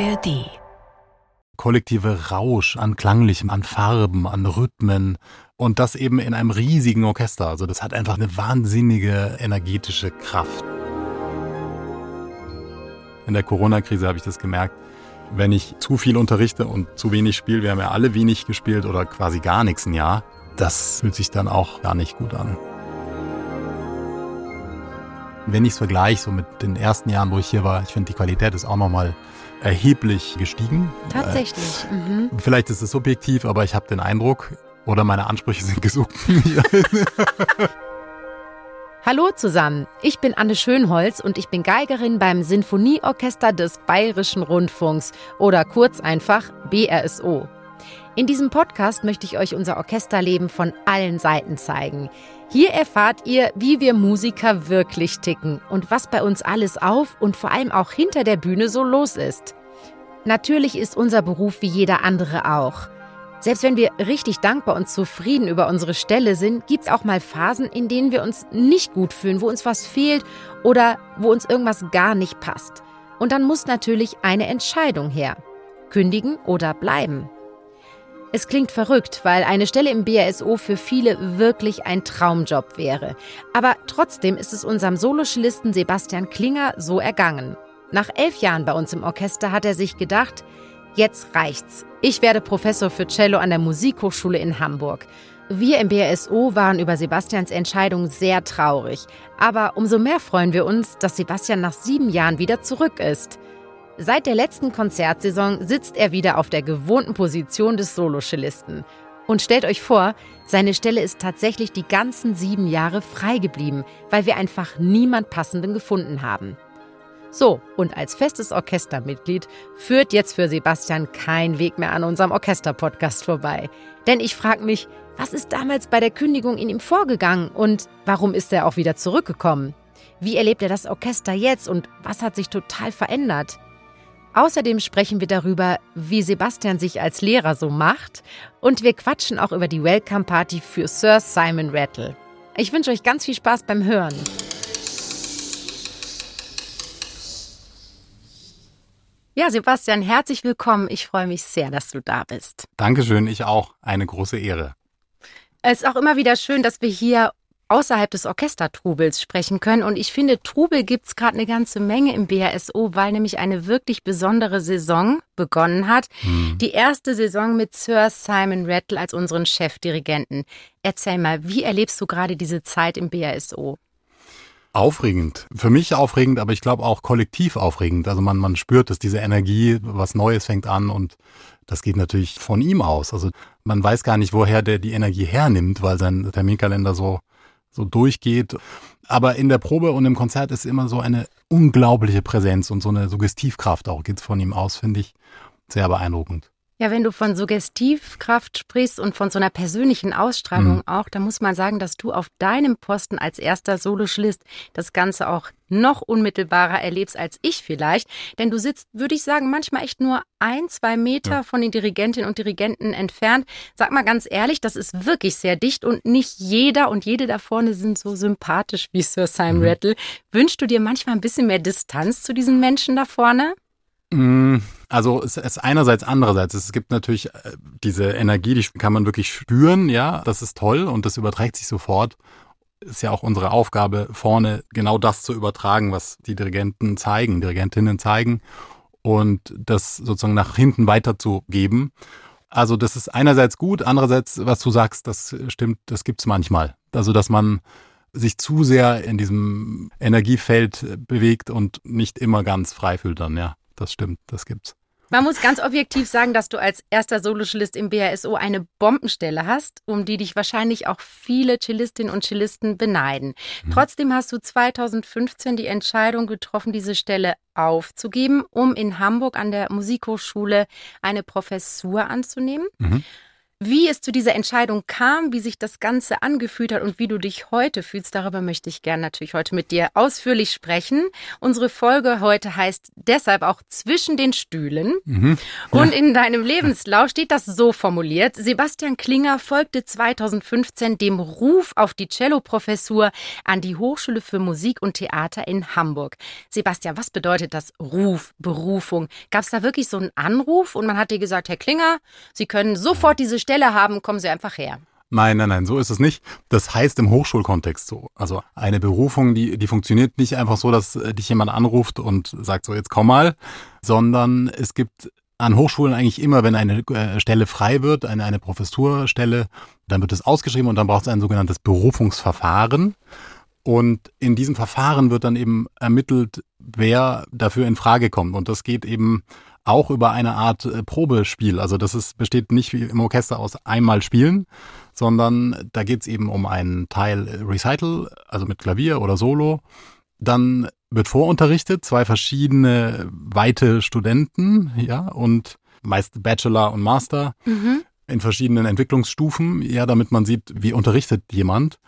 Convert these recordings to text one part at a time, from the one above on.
ARD. Kollektive Rausch an Klanglichem, an Farben, an Rhythmen und das eben in einem riesigen Orchester. Also das hat einfach eine wahnsinnige energetische Kraft. In der Corona-Krise habe ich das gemerkt. Wenn ich zu viel unterrichte und zu wenig spiele, wir haben ja alle wenig gespielt oder quasi gar nichts ein Jahr, das fühlt sich dann auch gar nicht gut an. Wenn ich es vergleiche so mit den ersten Jahren, wo ich hier war, ich finde, die Qualität ist auch nochmal erheblich gestiegen. Tatsächlich. Mhm. Äh, vielleicht ist es subjektiv, aber ich habe den Eindruck, oder meine Ansprüche sind gesunken. Hallo zusammen, ich bin Anne Schönholz und ich bin Geigerin beim Sinfonieorchester des Bayerischen Rundfunks oder kurz einfach BRSO. In diesem Podcast möchte ich euch unser Orchesterleben von allen Seiten zeigen. Hier erfahrt ihr, wie wir Musiker wirklich ticken und was bei uns alles auf und vor allem auch hinter der Bühne so los ist. Natürlich ist unser Beruf wie jeder andere auch. Selbst wenn wir richtig dankbar und zufrieden über unsere Stelle sind, gibt es auch mal Phasen, in denen wir uns nicht gut fühlen, wo uns was fehlt oder wo uns irgendwas gar nicht passt. Und dann muss natürlich eine Entscheidung her. Kündigen oder bleiben. Es klingt verrückt, weil eine Stelle im BRSO für viele wirklich ein Traumjob wäre. Aber trotzdem ist es unserem Soloschlisten Sebastian Klinger so ergangen. Nach elf Jahren bei uns im Orchester hat er sich gedacht, jetzt reicht's. Ich werde Professor für Cello an der Musikhochschule in Hamburg. Wir im BRSO waren über Sebastians Entscheidung sehr traurig. Aber umso mehr freuen wir uns, dass Sebastian nach sieben Jahren wieder zurück ist. Seit der letzten Konzertsaison sitzt er wieder auf der gewohnten Position des Soloschellisten. Und stellt euch vor, seine Stelle ist tatsächlich die ganzen sieben Jahre frei geblieben, weil wir einfach niemand Passenden gefunden haben. So, und als festes Orchestermitglied führt jetzt für Sebastian kein Weg mehr an unserem Orchesterpodcast vorbei. Denn ich frage mich, was ist damals bei der Kündigung in ihm vorgegangen und warum ist er auch wieder zurückgekommen? Wie erlebt er das Orchester jetzt und was hat sich total verändert? Außerdem sprechen wir darüber, wie Sebastian sich als Lehrer so macht und wir quatschen auch über die Welcome Party für Sir Simon Rattle. Ich wünsche euch ganz viel Spaß beim Hören. Ja, Sebastian, herzlich willkommen. Ich freue mich sehr, dass du da bist. Dankeschön, ich auch. Eine große Ehre. Es ist auch immer wieder schön, dass wir hier außerhalb des Orchestertrubels sprechen können. Und ich finde, Trubel gibt es gerade eine ganze Menge im BASO, weil nämlich eine wirklich besondere Saison begonnen hat. Hm. Die erste Saison mit Sir Simon Rattle als unseren Chefdirigenten. Erzähl mal, wie erlebst du gerade diese Zeit im BASO? Aufregend. Für mich aufregend, aber ich glaube auch kollektiv aufregend. Also man, man spürt, dass diese Energie, was Neues fängt an und das geht natürlich von ihm aus. Also man weiß gar nicht, woher der die Energie hernimmt, weil sein Terminkalender so so durchgeht. Aber in der Probe und im Konzert ist immer so eine unglaubliche Präsenz und so eine Suggestivkraft auch geht von ihm aus, finde ich sehr beeindruckend. Ja, wenn du von Suggestivkraft sprichst und von so einer persönlichen Ausstrahlung mhm. auch, dann muss man sagen, dass du auf deinem Posten als erster Soloschlist das Ganze auch noch unmittelbarer erlebst als ich vielleicht. Denn du sitzt, würde ich sagen, manchmal echt nur ein, zwei Meter ja. von den Dirigentinnen und Dirigenten entfernt. Sag mal ganz ehrlich, das ist wirklich sehr dicht und nicht jeder und jede da vorne sind so sympathisch wie Sir Simon mhm. Rattle. Wünschst du dir manchmal ein bisschen mehr Distanz zu diesen Menschen da vorne? Mm, also es ist einerseits, andererseits. Es gibt natürlich äh, diese Energie, die kann man wirklich spüren, ja, das ist toll und das überträgt sich sofort. Ist ja auch unsere Aufgabe, vorne genau das zu übertragen, was die Dirigenten zeigen, Dirigentinnen zeigen und das sozusagen nach hinten weiterzugeben. Also das ist einerseits gut, andererseits, was du sagst, das stimmt, das gibt's manchmal. Also dass man sich zu sehr in diesem Energiefeld bewegt und nicht immer ganz frei fühlt dann, ja das stimmt, das gibt's. Man muss ganz objektiv sagen, dass du als erster Soloschlist im BASO eine Bombenstelle hast, um die dich wahrscheinlich auch viele Cellistinnen und Cellisten beneiden. Mhm. Trotzdem hast du 2015 die Entscheidung getroffen, diese Stelle aufzugeben, um in Hamburg an der Musikhochschule eine Professur anzunehmen. Mhm. Wie es zu dieser Entscheidung kam, wie sich das Ganze angefühlt hat und wie du dich heute fühlst, darüber möchte ich gerne natürlich heute mit dir ausführlich sprechen. Unsere Folge heute heißt deshalb auch zwischen den Stühlen. Mhm. Ja. Und in deinem Lebenslauf steht das so formuliert. Sebastian Klinger folgte 2015 dem Ruf auf die Cello-Professur an die Hochschule für Musik und Theater in Hamburg. Sebastian, was bedeutet das Ruf, Berufung? Gab es da wirklich so einen Anruf und man hat dir gesagt, Herr Klinger, Sie können sofort diese Stelle haben, kommen Sie einfach her. Nein, nein, nein, so ist es nicht. Das heißt im Hochschulkontext so. Also eine Berufung, die, die funktioniert nicht einfach so, dass äh, dich jemand anruft und sagt so, jetzt komm mal, sondern es gibt an Hochschulen eigentlich immer, wenn eine äh, Stelle frei wird, eine, eine Professurstelle, dann wird es ausgeschrieben und dann braucht es ein sogenanntes Berufungsverfahren. Und in diesem Verfahren wird dann eben ermittelt, wer dafür in Frage kommt. Und das geht eben auch über eine Art äh, Probespiel. Also das ist, besteht nicht wie im Orchester aus einmal spielen, sondern da geht's eben um einen Teil Recital, also mit Klavier oder Solo. Dann wird vorunterrichtet, zwei verschiedene weite Studenten, ja, und meist Bachelor und Master mhm. in verschiedenen Entwicklungsstufen, ja, damit man sieht, wie unterrichtet jemand.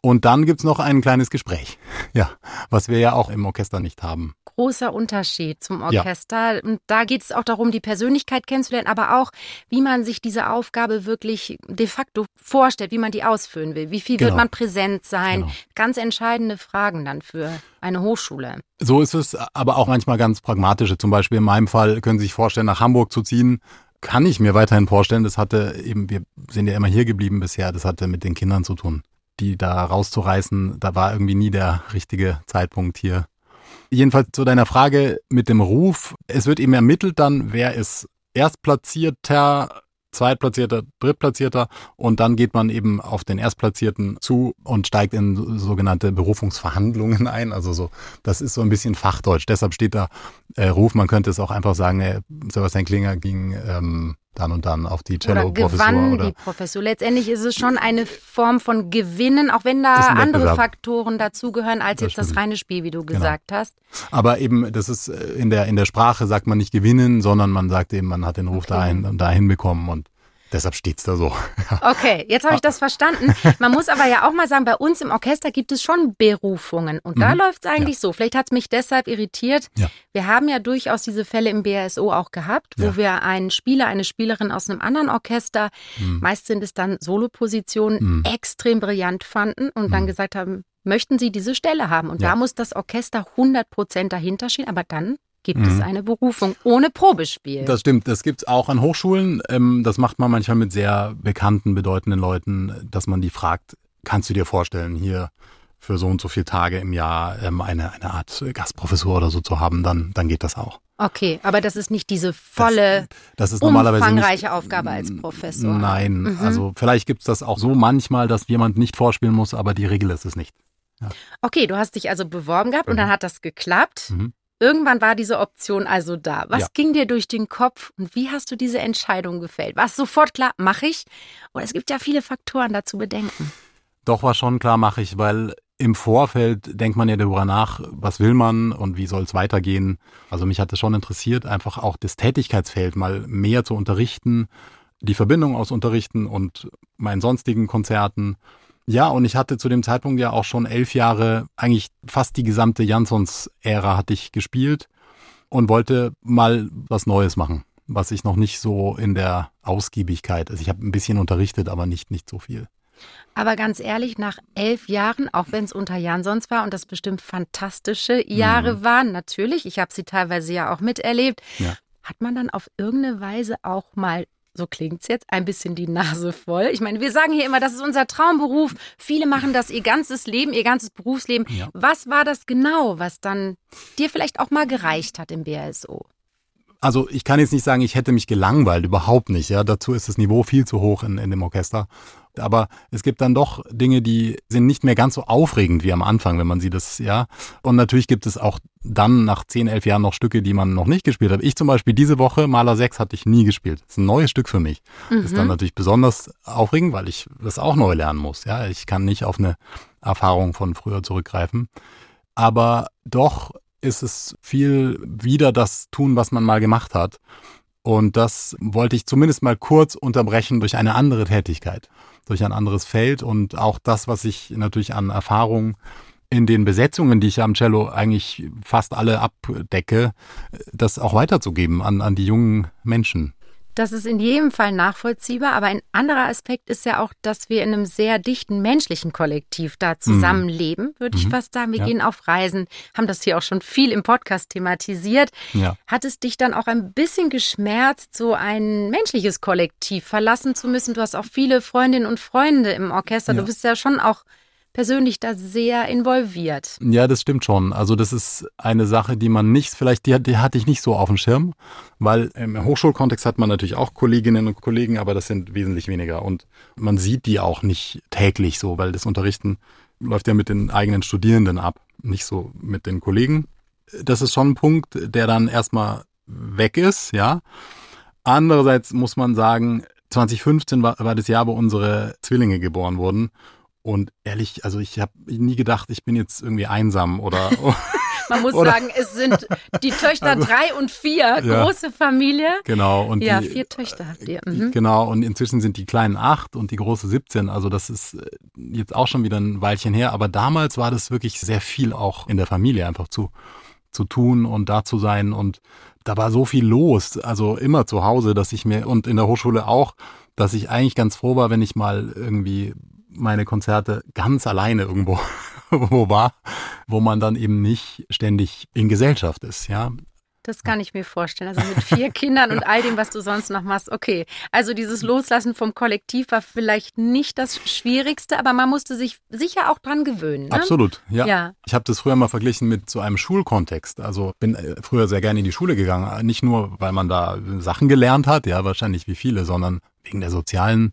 Und dann gibt's noch ein kleines Gespräch, ja, was wir ja auch im Orchester nicht haben großer Unterschied zum Orchester. Ja. Und da geht es auch darum, die Persönlichkeit kennenzulernen, aber auch, wie man sich diese Aufgabe wirklich de facto vorstellt, wie man die ausführen will. Wie viel genau. wird man präsent sein? Genau. Ganz entscheidende Fragen dann für eine Hochschule. So ist es, aber auch manchmal ganz pragmatische. Zum Beispiel in meinem Fall können Sie sich vorstellen, nach Hamburg zu ziehen. Kann ich mir weiterhin vorstellen. Das hatte eben, wir sind ja immer hier geblieben bisher. Das hatte mit den Kindern zu tun die da rauszureißen, da war irgendwie nie der richtige Zeitpunkt hier Jedenfalls zu deiner Frage mit dem Ruf. Es wird eben ermittelt dann, wer ist Erstplatzierter, Zweitplatzierter, Drittplatzierter und dann geht man eben auf den Erstplatzierten zu und steigt in sogenannte Berufungsverhandlungen ein. Also so, das ist so ein bisschen Fachdeutsch. Deshalb steht da äh, Ruf. Man könnte es auch einfach sagen, äh, Sebastian Klinger ging ähm, dann und dann auf die Cello-Professur. Oder gewann oder die Professur. Letztendlich ist es schon eine Form von Gewinnen, auch wenn da andere Faktoren dazugehören, als das jetzt stimmt. das reine Spiel, wie du genau. gesagt hast. Aber eben, das ist äh, in der, in der Sprache sagt man nicht gewinnen, sondern man sagt eben, man hat den Ruf okay. dahin, dahin bekommen und Deshalb steht's da so. Okay, jetzt habe ich das verstanden. Man muss aber ja auch mal sagen, bei uns im Orchester gibt es schon Berufungen. Und da mhm. läuft es eigentlich ja. so. Vielleicht hat es mich deshalb irritiert. Ja. Wir haben ja durchaus diese Fälle im BSO auch gehabt, wo ja. wir einen Spieler, eine Spielerin aus einem anderen Orchester, mhm. meist sind es dann Solopositionen, mhm. extrem brillant fanden und dann mhm. gesagt haben, möchten Sie diese Stelle haben? Und da muss das Orchester 100 Prozent dahinter stehen, aber dann gibt mhm. es eine Berufung ohne Probespiel. Das stimmt, das gibt's auch an Hochschulen. Ähm, das macht man manchmal mit sehr bekannten, bedeutenden Leuten, dass man die fragt, kannst du dir vorstellen, hier für so und so viele Tage im Jahr ähm, eine, eine Art Gastprofessur oder so zu haben, dann, dann geht das auch. Okay, aber das ist nicht diese volle, das, das umfangreiche nicht, Aufgabe als Professor. Nein, mhm. also vielleicht gibt's das auch so manchmal, dass jemand nicht vorspielen muss, aber die Regel ist es nicht. Ja. Okay, du hast dich also beworben gehabt mhm. und dann hat das geklappt. Mhm. Irgendwann war diese Option also da. Was ja. ging dir durch den Kopf und wie hast du diese Entscheidung gefällt? War es sofort klar, mache ich? Oder es gibt ja viele Faktoren dazu bedenken. Doch war schon klar, mache ich, weil im Vorfeld denkt man ja darüber nach, was will man und wie soll es weitergehen. Also mich hat es schon interessiert, einfach auch das Tätigkeitsfeld mal mehr zu unterrichten, die Verbindung aus Unterrichten und meinen sonstigen Konzerten ja, und ich hatte zu dem Zeitpunkt ja auch schon elf Jahre, eigentlich fast die gesamte Jansons-Ära hatte ich gespielt und wollte mal was Neues machen, was ich noch nicht so in der Ausgiebigkeit, also ich habe ein bisschen unterrichtet, aber nicht, nicht so viel. Aber ganz ehrlich, nach elf Jahren, auch wenn es unter Jansons war und das bestimmt fantastische Jahre mhm. waren, natürlich, ich habe sie teilweise ja auch miterlebt, ja. hat man dann auf irgendeine Weise auch mal so klingt's jetzt, ein bisschen die Nase voll. Ich meine, wir sagen hier immer, das ist unser Traumberuf. Viele machen das ihr ganzes Leben, ihr ganzes Berufsleben. Ja. Was war das genau, was dann dir vielleicht auch mal gereicht hat im BSO? Also ich kann jetzt nicht sagen, ich hätte mich gelangweilt, überhaupt nicht. Ja, dazu ist das Niveau viel zu hoch in, in dem Orchester. Aber es gibt dann doch Dinge, die sind nicht mehr ganz so aufregend wie am Anfang, wenn man sie das, ja. Und natürlich gibt es auch dann nach 10, 11 Jahren noch Stücke, die man noch nicht gespielt hat. Ich zum Beispiel diese Woche, Maler 6, hatte ich nie gespielt. Das ist ein neues Stück für mich. Mhm. Das ist dann natürlich besonders aufregend, weil ich das auch neu lernen muss. Ja, ich kann nicht auf eine Erfahrung von früher zurückgreifen. Aber doch ist es viel wieder das tun, was man mal gemacht hat. Und das wollte ich zumindest mal kurz unterbrechen durch eine andere Tätigkeit, durch ein anderes Feld und auch das, was ich natürlich an Erfahrung in den Besetzungen, die ich am Cello eigentlich fast alle abdecke, das auch weiterzugeben an, an die jungen Menschen. Das ist in jedem Fall nachvollziehbar, aber ein anderer Aspekt ist ja auch, dass wir in einem sehr dichten menschlichen Kollektiv da zusammenleben, mhm. würde ich mhm. fast sagen. Wir ja. gehen auf Reisen, haben das hier auch schon viel im Podcast thematisiert. Ja. Hat es dich dann auch ein bisschen geschmerzt, so ein menschliches Kollektiv verlassen zu müssen? Du hast auch viele Freundinnen und Freunde im Orchester. Ja. Du bist ja schon auch persönlich da sehr involviert. Ja, das stimmt schon. Also das ist eine Sache, die man nicht, vielleicht die, die hatte ich nicht so auf dem Schirm, weil im Hochschulkontext hat man natürlich auch Kolleginnen und Kollegen, aber das sind wesentlich weniger und man sieht die auch nicht täglich so, weil das Unterrichten läuft ja mit den eigenen Studierenden ab, nicht so mit den Kollegen. Das ist schon ein Punkt, der dann erstmal weg ist, ja. Andererseits muss man sagen, 2015 war, war das Jahr, wo unsere Zwillinge geboren wurden. Und ehrlich, also ich habe nie gedacht, ich bin jetzt irgendwie einsam oder. Man muss oder, sagen, es sind die Töchter also, drei und vier, ja, große Familie. Genau. Und ja, die, vier Töchter habt ihr. Mhm. Genau, und inzwischen sind die kleinen acht und die große 17. Also das ist äh, jetzt auch schon wieder ein Weilchen her. Aber damals war das wirklich sehr viel auch in der Familie einfach zu, zu tun und da zu sein. Und da war so viel los, also immer zu Hause, dass ich mir, und in der Hochschule auch, dass ich eigentlich ganz froh war, wenn ich mal irgendwie meine Konzerte ganz alleine irgendwo wo war, wo man dann eben nicht ständig in Gesellschaft ist, ja. Das kann ich mir vorstellen. Also mit vier Kindern und all dem, was du sonst noch machst. Okay, also dieses Loslassen vom Kollektiv war vielleicht nicht das Schwierigste, aber man musste sich sicher auch dran gewöhnen. Ne? Absolut, ja. ja. Ich habe das früher mal verglichen mit so einem Schulkontext. Also bin äh, früher sehr gerne in die Schule gegangen. Nicht nur, weil man da Sachen gelernt hat, ja, wahrscheinlich wie viele, sondern wegen der sozialen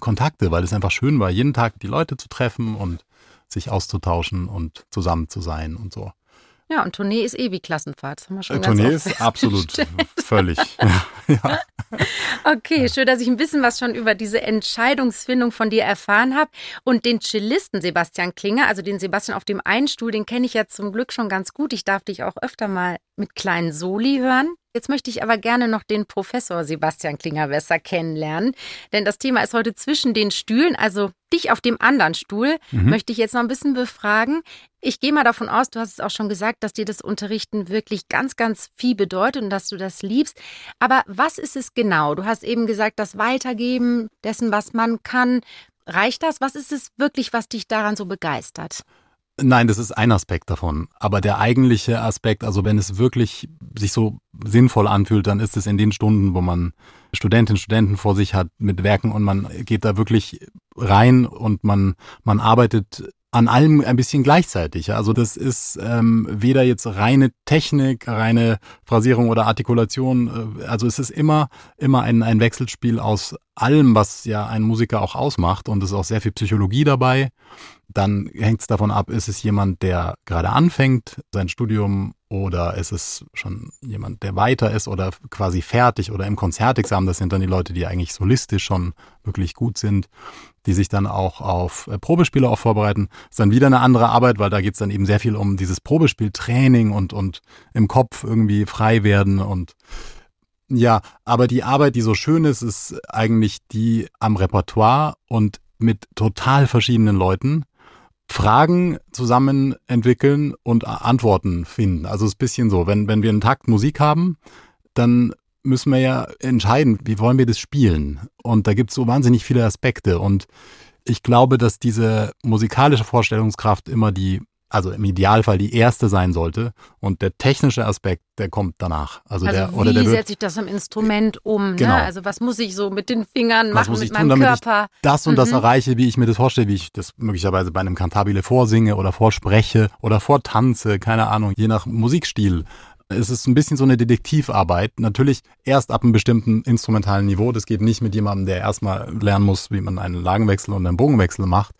Kontakte, weil es einfach schön war, jeden Tag die Leute zu treffen und sich auszutauschen und zusammen zu sein und so. Ja, und Tournee ist eh wie Klassenfahrt. Das haben wir schon äh, Tournee ist absolut völlig. ja. Okay, schön, dass ich ein bisschen was schon über diese Entscheidungsfindung von dir erfahren habe. Und den Cellisten Sebastian Klinger, also den Sebastian auf dem einen Stuhl, den kenne ich ja zum Glück schon ganz gut. Ich darf dich auch öfter mal mit kleinen Soli hören. Jetzt möchte ich aber gerne noch den Professor Sebastian Klinger besser kennenlernen, denn das Thema ist heute zwischen den Stühlen, also dich auf dem anderen Stuhl mhm. möchte ich jetzt noch ein bisschen befragen. Ich gehe mal davon aus, du hast es auch schon gesagt, dass dir das Unterrichten wirklich ganz, ganz viel bedeutet und dass du das liebst. Aber was ist es genau? Du hast eben gesagt, das Weitergeben dessen, was man kann. Reicht das? Was ist es wirklich, was dich daran so begeistert? Nein, das ist ein Aspekt davon. Aber der eigentliche Aspekt, also wenn es wirklich sich so sinnvoll anfühlt, dann ist es in den Stunden, wo man Studentinnen, Studenten vor sich hat mit Werken und man geht da wirklich rein und man, man arbeitet an allem ein bisschen gleichzeitig. Also das ist ähm, weder jetzt reine Technik, reine Phrasierung oder Artikulation. Äh, also es ist immer immer ein, ein Wechselspiel aus allem, was ja ein Musiker auch ausmacht. Und es ist auch sehr viel Psychologie dabei. Dann hängt es davon ab, ist es jemand, der gerade anfängt, sein Studium, oder ist es schon jemand, der weiter ist oder quasi fertig oder im Konzertexamen. Das sind dann die Leute, die eigentlich solistisch schon wirklich gut sind, die sich dann auch auf äh, Probespiele auch vorbereiten. Ist dann wieder eine andere Arbeit, weil da geht es dann eben sehr viel um dieses Probespieltraining und, und im Kopf irgendwie frei werden und ja, aber die Arbeit, die so schön ist, ist eigentlich die am Repertoire und mit total verschiedenen Leuten Fragen zusammen entwickeln und Antworten finden. Also es ist ein bisschen so, wenn, wenn wir einen Takt Musik haben, dann müssen wir ja entscheiden, wie wollen wir das spielen. Und da gibt es so wahnsinnig viele Aspekte. Und ich glaube, dass diese musikalische Vorstellungskraft immer die also im Idealfall die erste sein sollte. Und der technische Aspekt, der kommt danach. Also, also der, wie oder der setze ich das am Instrument um? Ne? Genau. Ne? Also was muss ich so mit den Fingern was machen, mit meinem tun, Körper? das und mhm. das erreiche, wie ich mir das vorstelle, wie ich das möglicherweise bei einem Cantabile vorsinge oder vorspreche oder vortanze, keine Ahnung, je nach Musikstil. Es ist ein bisschen so eine Detektivarbeit. Natürlich erst ab einem bestimmten instrumentalen Niveau. Das geht nicht mit jemandem, der erstmal lernen muss, wie man einen Lagenwechsel und einen Bogenwechsel macht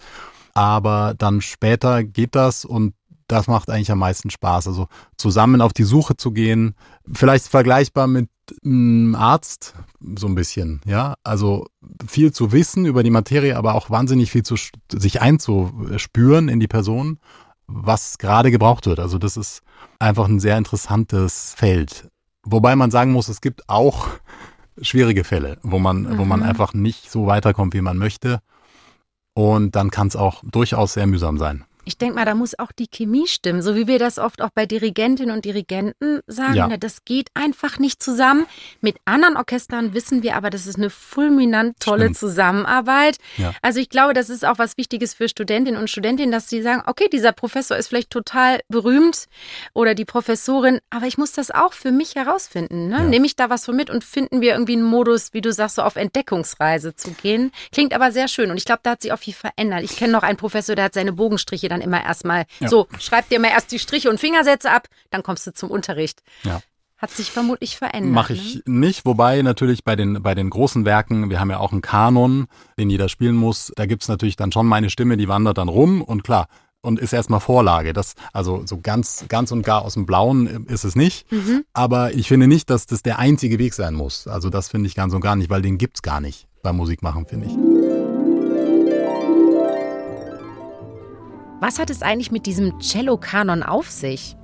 aber dann später geht das und das macht eigentlich am meisten Spaß. Also zusammen auf die Suche zu gehen, vielleicht vergleichbar mit einem Arzt so ein bisschen, ja. Also viel zu wissen über die Materie, aber auch wahnsinnig viel zu sich einzuspüren in die Person, was gerade gebraucht wird. Also das ist einfach ein sehr interessantes Feld. Wobei man sagen muss, es gibt auch schwierige Fälle, wo man, Mhm. wo man einfach nicht so weiterkommt, wie man möchte. Und dann kann es auch durchaus sehr mühsam sein. Ich denke mal, da muss auch die Chemie stimmen, so wie wir das oft auch bei Dirigentinnen und Dirigenten sagen. Ja. ne, Das geht einfach nicht zusammen. Mit anderen Orchestern wissen wir aber, das ist eine fulminant tolle Stimmt. Zusammenarbeit. Ja. Also ich glaube, das ist auch was Wichtiges für Studentinnen und Studentinnen, dass sie sagen, okay, dieser Professor ist vielleicht total berühmt oder die Professorin, aber ich muss das auch für mich herausfinden. Ne? Ja. Nehme ich da was von mit und finden wir irgendwie einen Modus, wie du sagst, so auf Entdeckungsreise zu gehen. Klingt aber sehr schön und ich glaube, da hat sich auch viel verändert. Ich kenne noch einen Professor, der hat seine Bogenstriche dann immer erstmal Ja. so, schreib dir mal erst die Striche und Fingersätze ab, dann kommst du zum Unterricht. Ja. Hat sich vermutlich verändert. Mache Ne? ich nicht, wobei natürlich bei den, bei den großen Werken, wir haben ja auch einen Kanon, den jeder spielen muss, da gibt's natürlich dann schon meine Stimme, die wandert dann rum und klar, und ist erstmal Vorlage. Das, also so ganz, ganz und gar aus dem Blauen ist es nicht. Mhm. Aber ich finde nicht, dass das der einzige Weg sein muss. Also das finde ich ganz und gar nicht, weil den gibt's gar nicht beim Musikmachen, finde ich. Was hat es eigentlich mit diesem Cello-Kanon auf sich?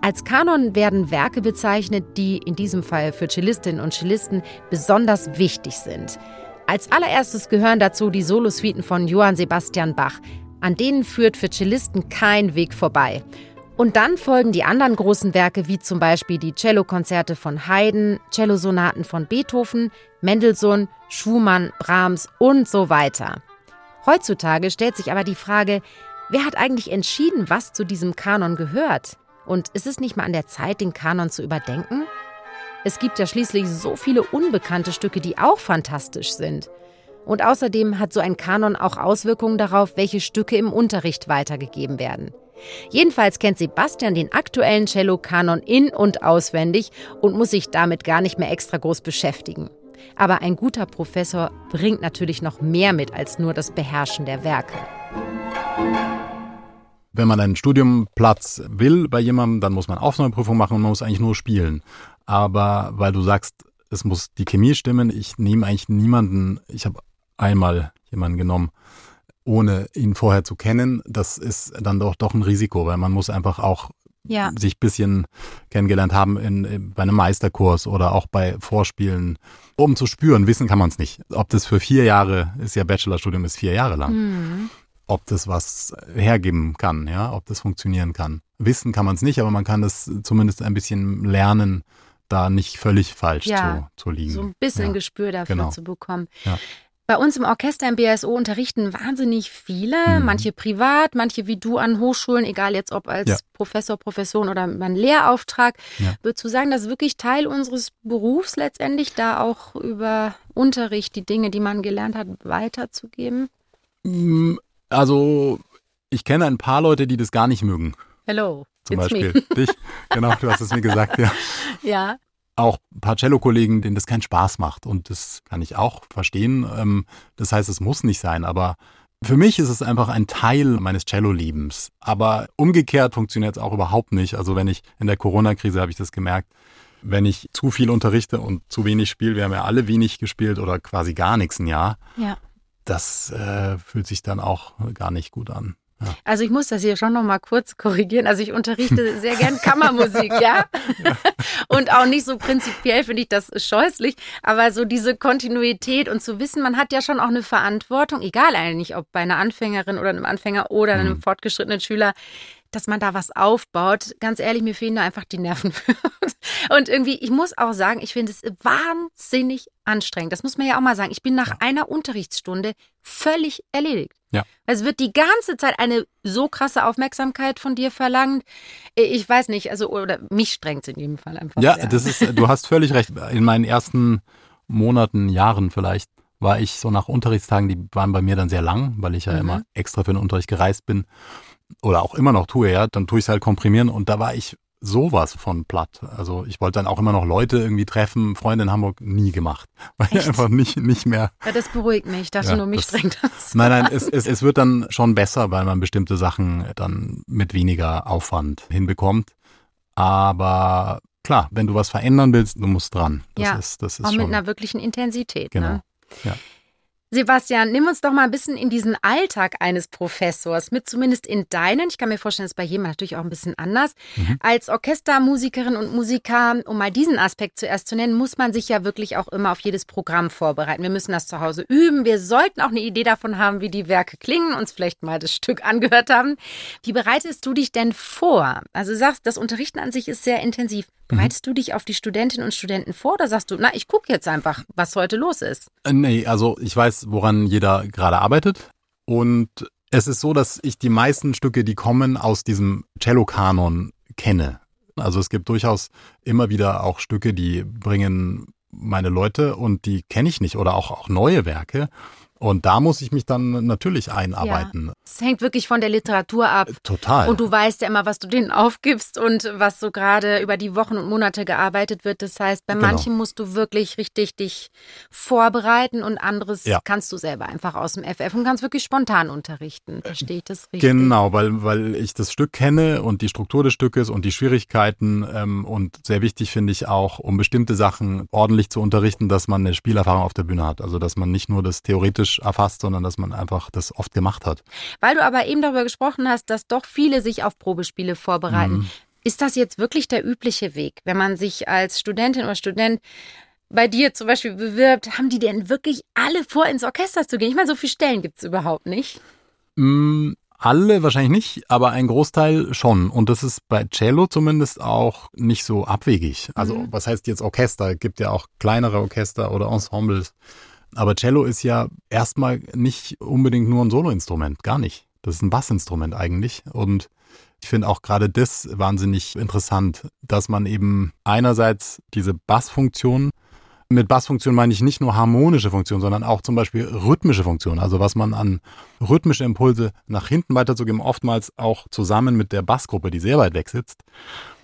Als Kanon werden Werke bezeichnet, die in diesem Fall für Cellistinnen und Cellisten besonders wichtig sind. Als allererstes gehören dazu die Solosuiten von Johann Sebastian Bach. An denen führt für Cellisten kein Weg vorbei. Und dann folgen die anderen großen Werke, wie zum Beispiel die Cellokonzerte von Haydn, Cellosonaten von Beethoven, Mendelssohn, Schumann, Brahms und so weiter. Heutzutage stellt sich aber die Frage, wer hat eigentlich entschieden, was zu diesem Kanon gehört? Und ist es nicht mal an der Zeit, den Kanon zu überdenken? Es gibt ja schließlich so viele unbekannte Stücke, die auch fantastisch sind. Und außerdem hat so ein Kanon auch Auswirkungen darauf, welche Stücke im Unterricht weitergegeben werden. Jedenfalls kennt Sebastian den aktuellen Cello-Kanon in- und auswendig und muss sich damit gar nicht mehr extra groß beschäftigen. Aber ein guter Professor bringt natürlich noch mehr mit als nur das Beherrschen der Werke. Wenn man einen Studiumplatz will bei jemandem, dann muss man Aufnahmeprüfung machen und man muss eigentlich nur spielen. Aber weil du sagst, es muss die Chemie stimmen, ich nehme eigentlich niemanden, ich habe einmal jemanden genommen, ohne ihn vorher zu kennen. Das ist dann doch, doch ein Risiko, weil man muss einfach auch Ja. sich bisschen kennengelernt haben in, in, bei einem Meisterkurs oder auch bei Vorspielen, um zu spüren. Wissen kann man es nicht. Ob das für vier Jahre, ist ja Bachelorstudium, ist vier Jahre lang. Mhm. Ob das was hergeben kann, ja, ob das funktionieren kann. Wissen kann man es nicht, aber man kann das zumindest ein bisschen lernen, da nicht völlig falsch Ja, zu, zu liegen. So ein bisschen ja. Gespür dafür genau. zu bekommen. Ja. Bei uns im Orchester im BSO unterrichten wahnsinnig viele, Mhm. manche privat, manche wie du an Hochschulen, egal jetzt ob als Ja. Professor, Professorin oder mein Lehrauftrag. Ja. Würdest du sagen, das ist wirklich Teil unseres Berufs letztendlich, da auch über Unterricht die Dinge, die man gelernt hat, weiterzugeben? Also, ich kenne ein paar Leute, die das gar nicht mögen. Hello. Zum Beispiel Me. dich. Genau, du hast es mir gesagt, ja. Ja. auch ein paar Cello-Kollegen, denen das keinen Spaß macht. Und das kann ich auch verstehen. Ähm, Das heißt, es muss nicht sein. Aber für mich ist es einfach ein Teil meines Cello-Lebens. Aber umgekehrt funktioniert es auch überhaupt nicht. Also wenn ich in der Corona-Krise habe ich das gemerkt, wenn ich zu viel unterrichte und zu wenig spiele, wir haben ja alle wenig gespielt oder quasi gar nichts ein Jahr, Ja. Das äh, fühlt sich dann auch gar nicht gut an. Ja. Also ich muss das hier schon noch mal kurz korrigieren. Also ich unterrichte sehr gern Kammermusik, ja. Und auch nicht so prinzipiell finde ich das scheußlich, aber so diese Kontinuität und zu wissen, man hat ja schon auch eine Verantwortung, egal eigentlich, ob bei einer Anfängerin oder einem Anfänger oder einem Mhm. fortgeschrittenen Schüler, dass man da was aufbaut. Ganz ehrlich, mir fehlen da einfach die Nerven. Und irgendwie, ich muss auch sagen, ich finde es wahnsinnig anstrengend. Das muss man ja auch mal sagen. Ich bin nach Ja. einer Unterrichtsstunde völlig erledigt. Ja. Es wird die ganze Zeit eine so krasse Aufmerksamkeit von dir verlangt. Ich weiß nicht, also, oder mich strengt es in jedem Fall einfach. Ja, sehr. das ist, du hast völlig recht. In meinen ersten Monaten, Jahren vielleicht, war ich so nach Unterrichtstagen, die waren bei mir dann sehr lang, weil ich ja Mhm. immer extra für den Unterricht gereist bin oder auch immer noch tue, ja, dann tue ich es halt komprimieren und da war ich sowas von platt. Also ich wollte dann auch immer noch Leute irgendwie treffen, Freunde in Hamburg nie gemacht, weil ich Echt? einfach nicht, nicht mehr Ja, das beruhigt mich. Ich dachte Ja, nur, mich das- strengt das. Nein, nein, es, es, es wird dann schon besser, weil man bestimmte Sachen dann mit weniger Aufwand hinbekommt. Aber klar, wenn du was verändern willst, du musst dran. Das Ja, ist, das ist Auch mit schon. einer wirklichen Intensität. Genau. Ne? Ja. Sebastian, nimm uns doch mal ein bisschen in diesen Alltag eines Professors mit, zumindest in deinen. Ich kann mir vorstellen, das ist bei jedem natürlich auch ein bisschen anders. Mhm. Als Orchestermusikerin und Musiker, um mal diesen Aspekt zuerst zu nennen, muss man sich ja wirklich auch immer auf jedes Programm vorbereiten. Wir müssen das zu Hause üben. Wir sollten auch eine Idee davon haben, wie die Werke klingen, uns vielleicht mal das Stück angehört haben. Wie bereitest du dich denn vor? Also du sagst, das Unterrichten an sich ist sehr intensiv. Mhm. Bereitest mhm. du dich auf die Studentinnen und Studenten vor oder sagst du, na, ich gucke jetzt einfach, was heute los ist? Äh, nee, also ich weiß, woran jeder gerade arbeitet. Und es ist so, dass ich die meisten Stücke, die kommen, aus diesem Cello-Kanon kenne. Also es gibt durchaus immer wieder auch Stücke, die bringen meine Leute und die kenne ich nicht oder auch, auch neue Werke. Und da muss ich mich dann natürlich einarbeiten. Ja. Es hängt wirklich von der Literatur ab. Total. Und du weißt ja immer, was du denen aufgibst und was so gerade über die Wochen und Monate gearbeitet wird. Das heißt, bei genau. manchen musst du wirklich richtig dich vorbereiten und anderes ja. kannst du selber einfach aus dem FF und kannst wirklich spontan unterrichten. Verstehe ich das richtig? Genau, weil, weil ich das Stück kenne und die Struktur des Stückes und die Schwierigkeiten ähm, und sehr wichtig finde ich auch, um bestimmte Sachen ordentlich zu unterrichten, dass man eine Spielerfahrung auf der Bühne hat. Also, dass man nicht nur das theoretisch erfasst, sondern dass man einfach das oft gemacht hat. Weil du aber eben darüber gesprochen hast, dass doch viele sich auf Probespiele vorbereiten. Mhm. Ist das jetzt wirklich der übliche Weg, wenn man sich als Studentin oder Student bei dir zum Beispiel bewirbt, haben die denn wirklich alle vor, ins Orchester zu gehen? Ich meine, so viele Stellen gibt es überhaupt nicht. Mm, alle wahrscheinlich nicht, aber ein Großteil schon. Und das ist bei Cello zumindest auch nicht so abwegig. Also mhm. was heißt jetzt Orchester? Es gibt ja auch kleinere Orchester oder Ensembles. Aber Cello ist ja erstmal nicht unbedingt nur ein Soloinstrument, gar nicht. Das ist ein Bassinstrument eigentlich. Und ich finde auch gerade das wahnsinnig interessant, dass man eben einerseits diese Bassfunktion, mit Bassfunktion meine ich nicht nur harmonische Funktion, sondern auch zum Beispiel rhythmische Funktion. Also was man an rhythmische Impulse nach hinten weiterzugeben, oftmals auch zusammen mit der Bassgruppe, die sehr weit weg sitzt.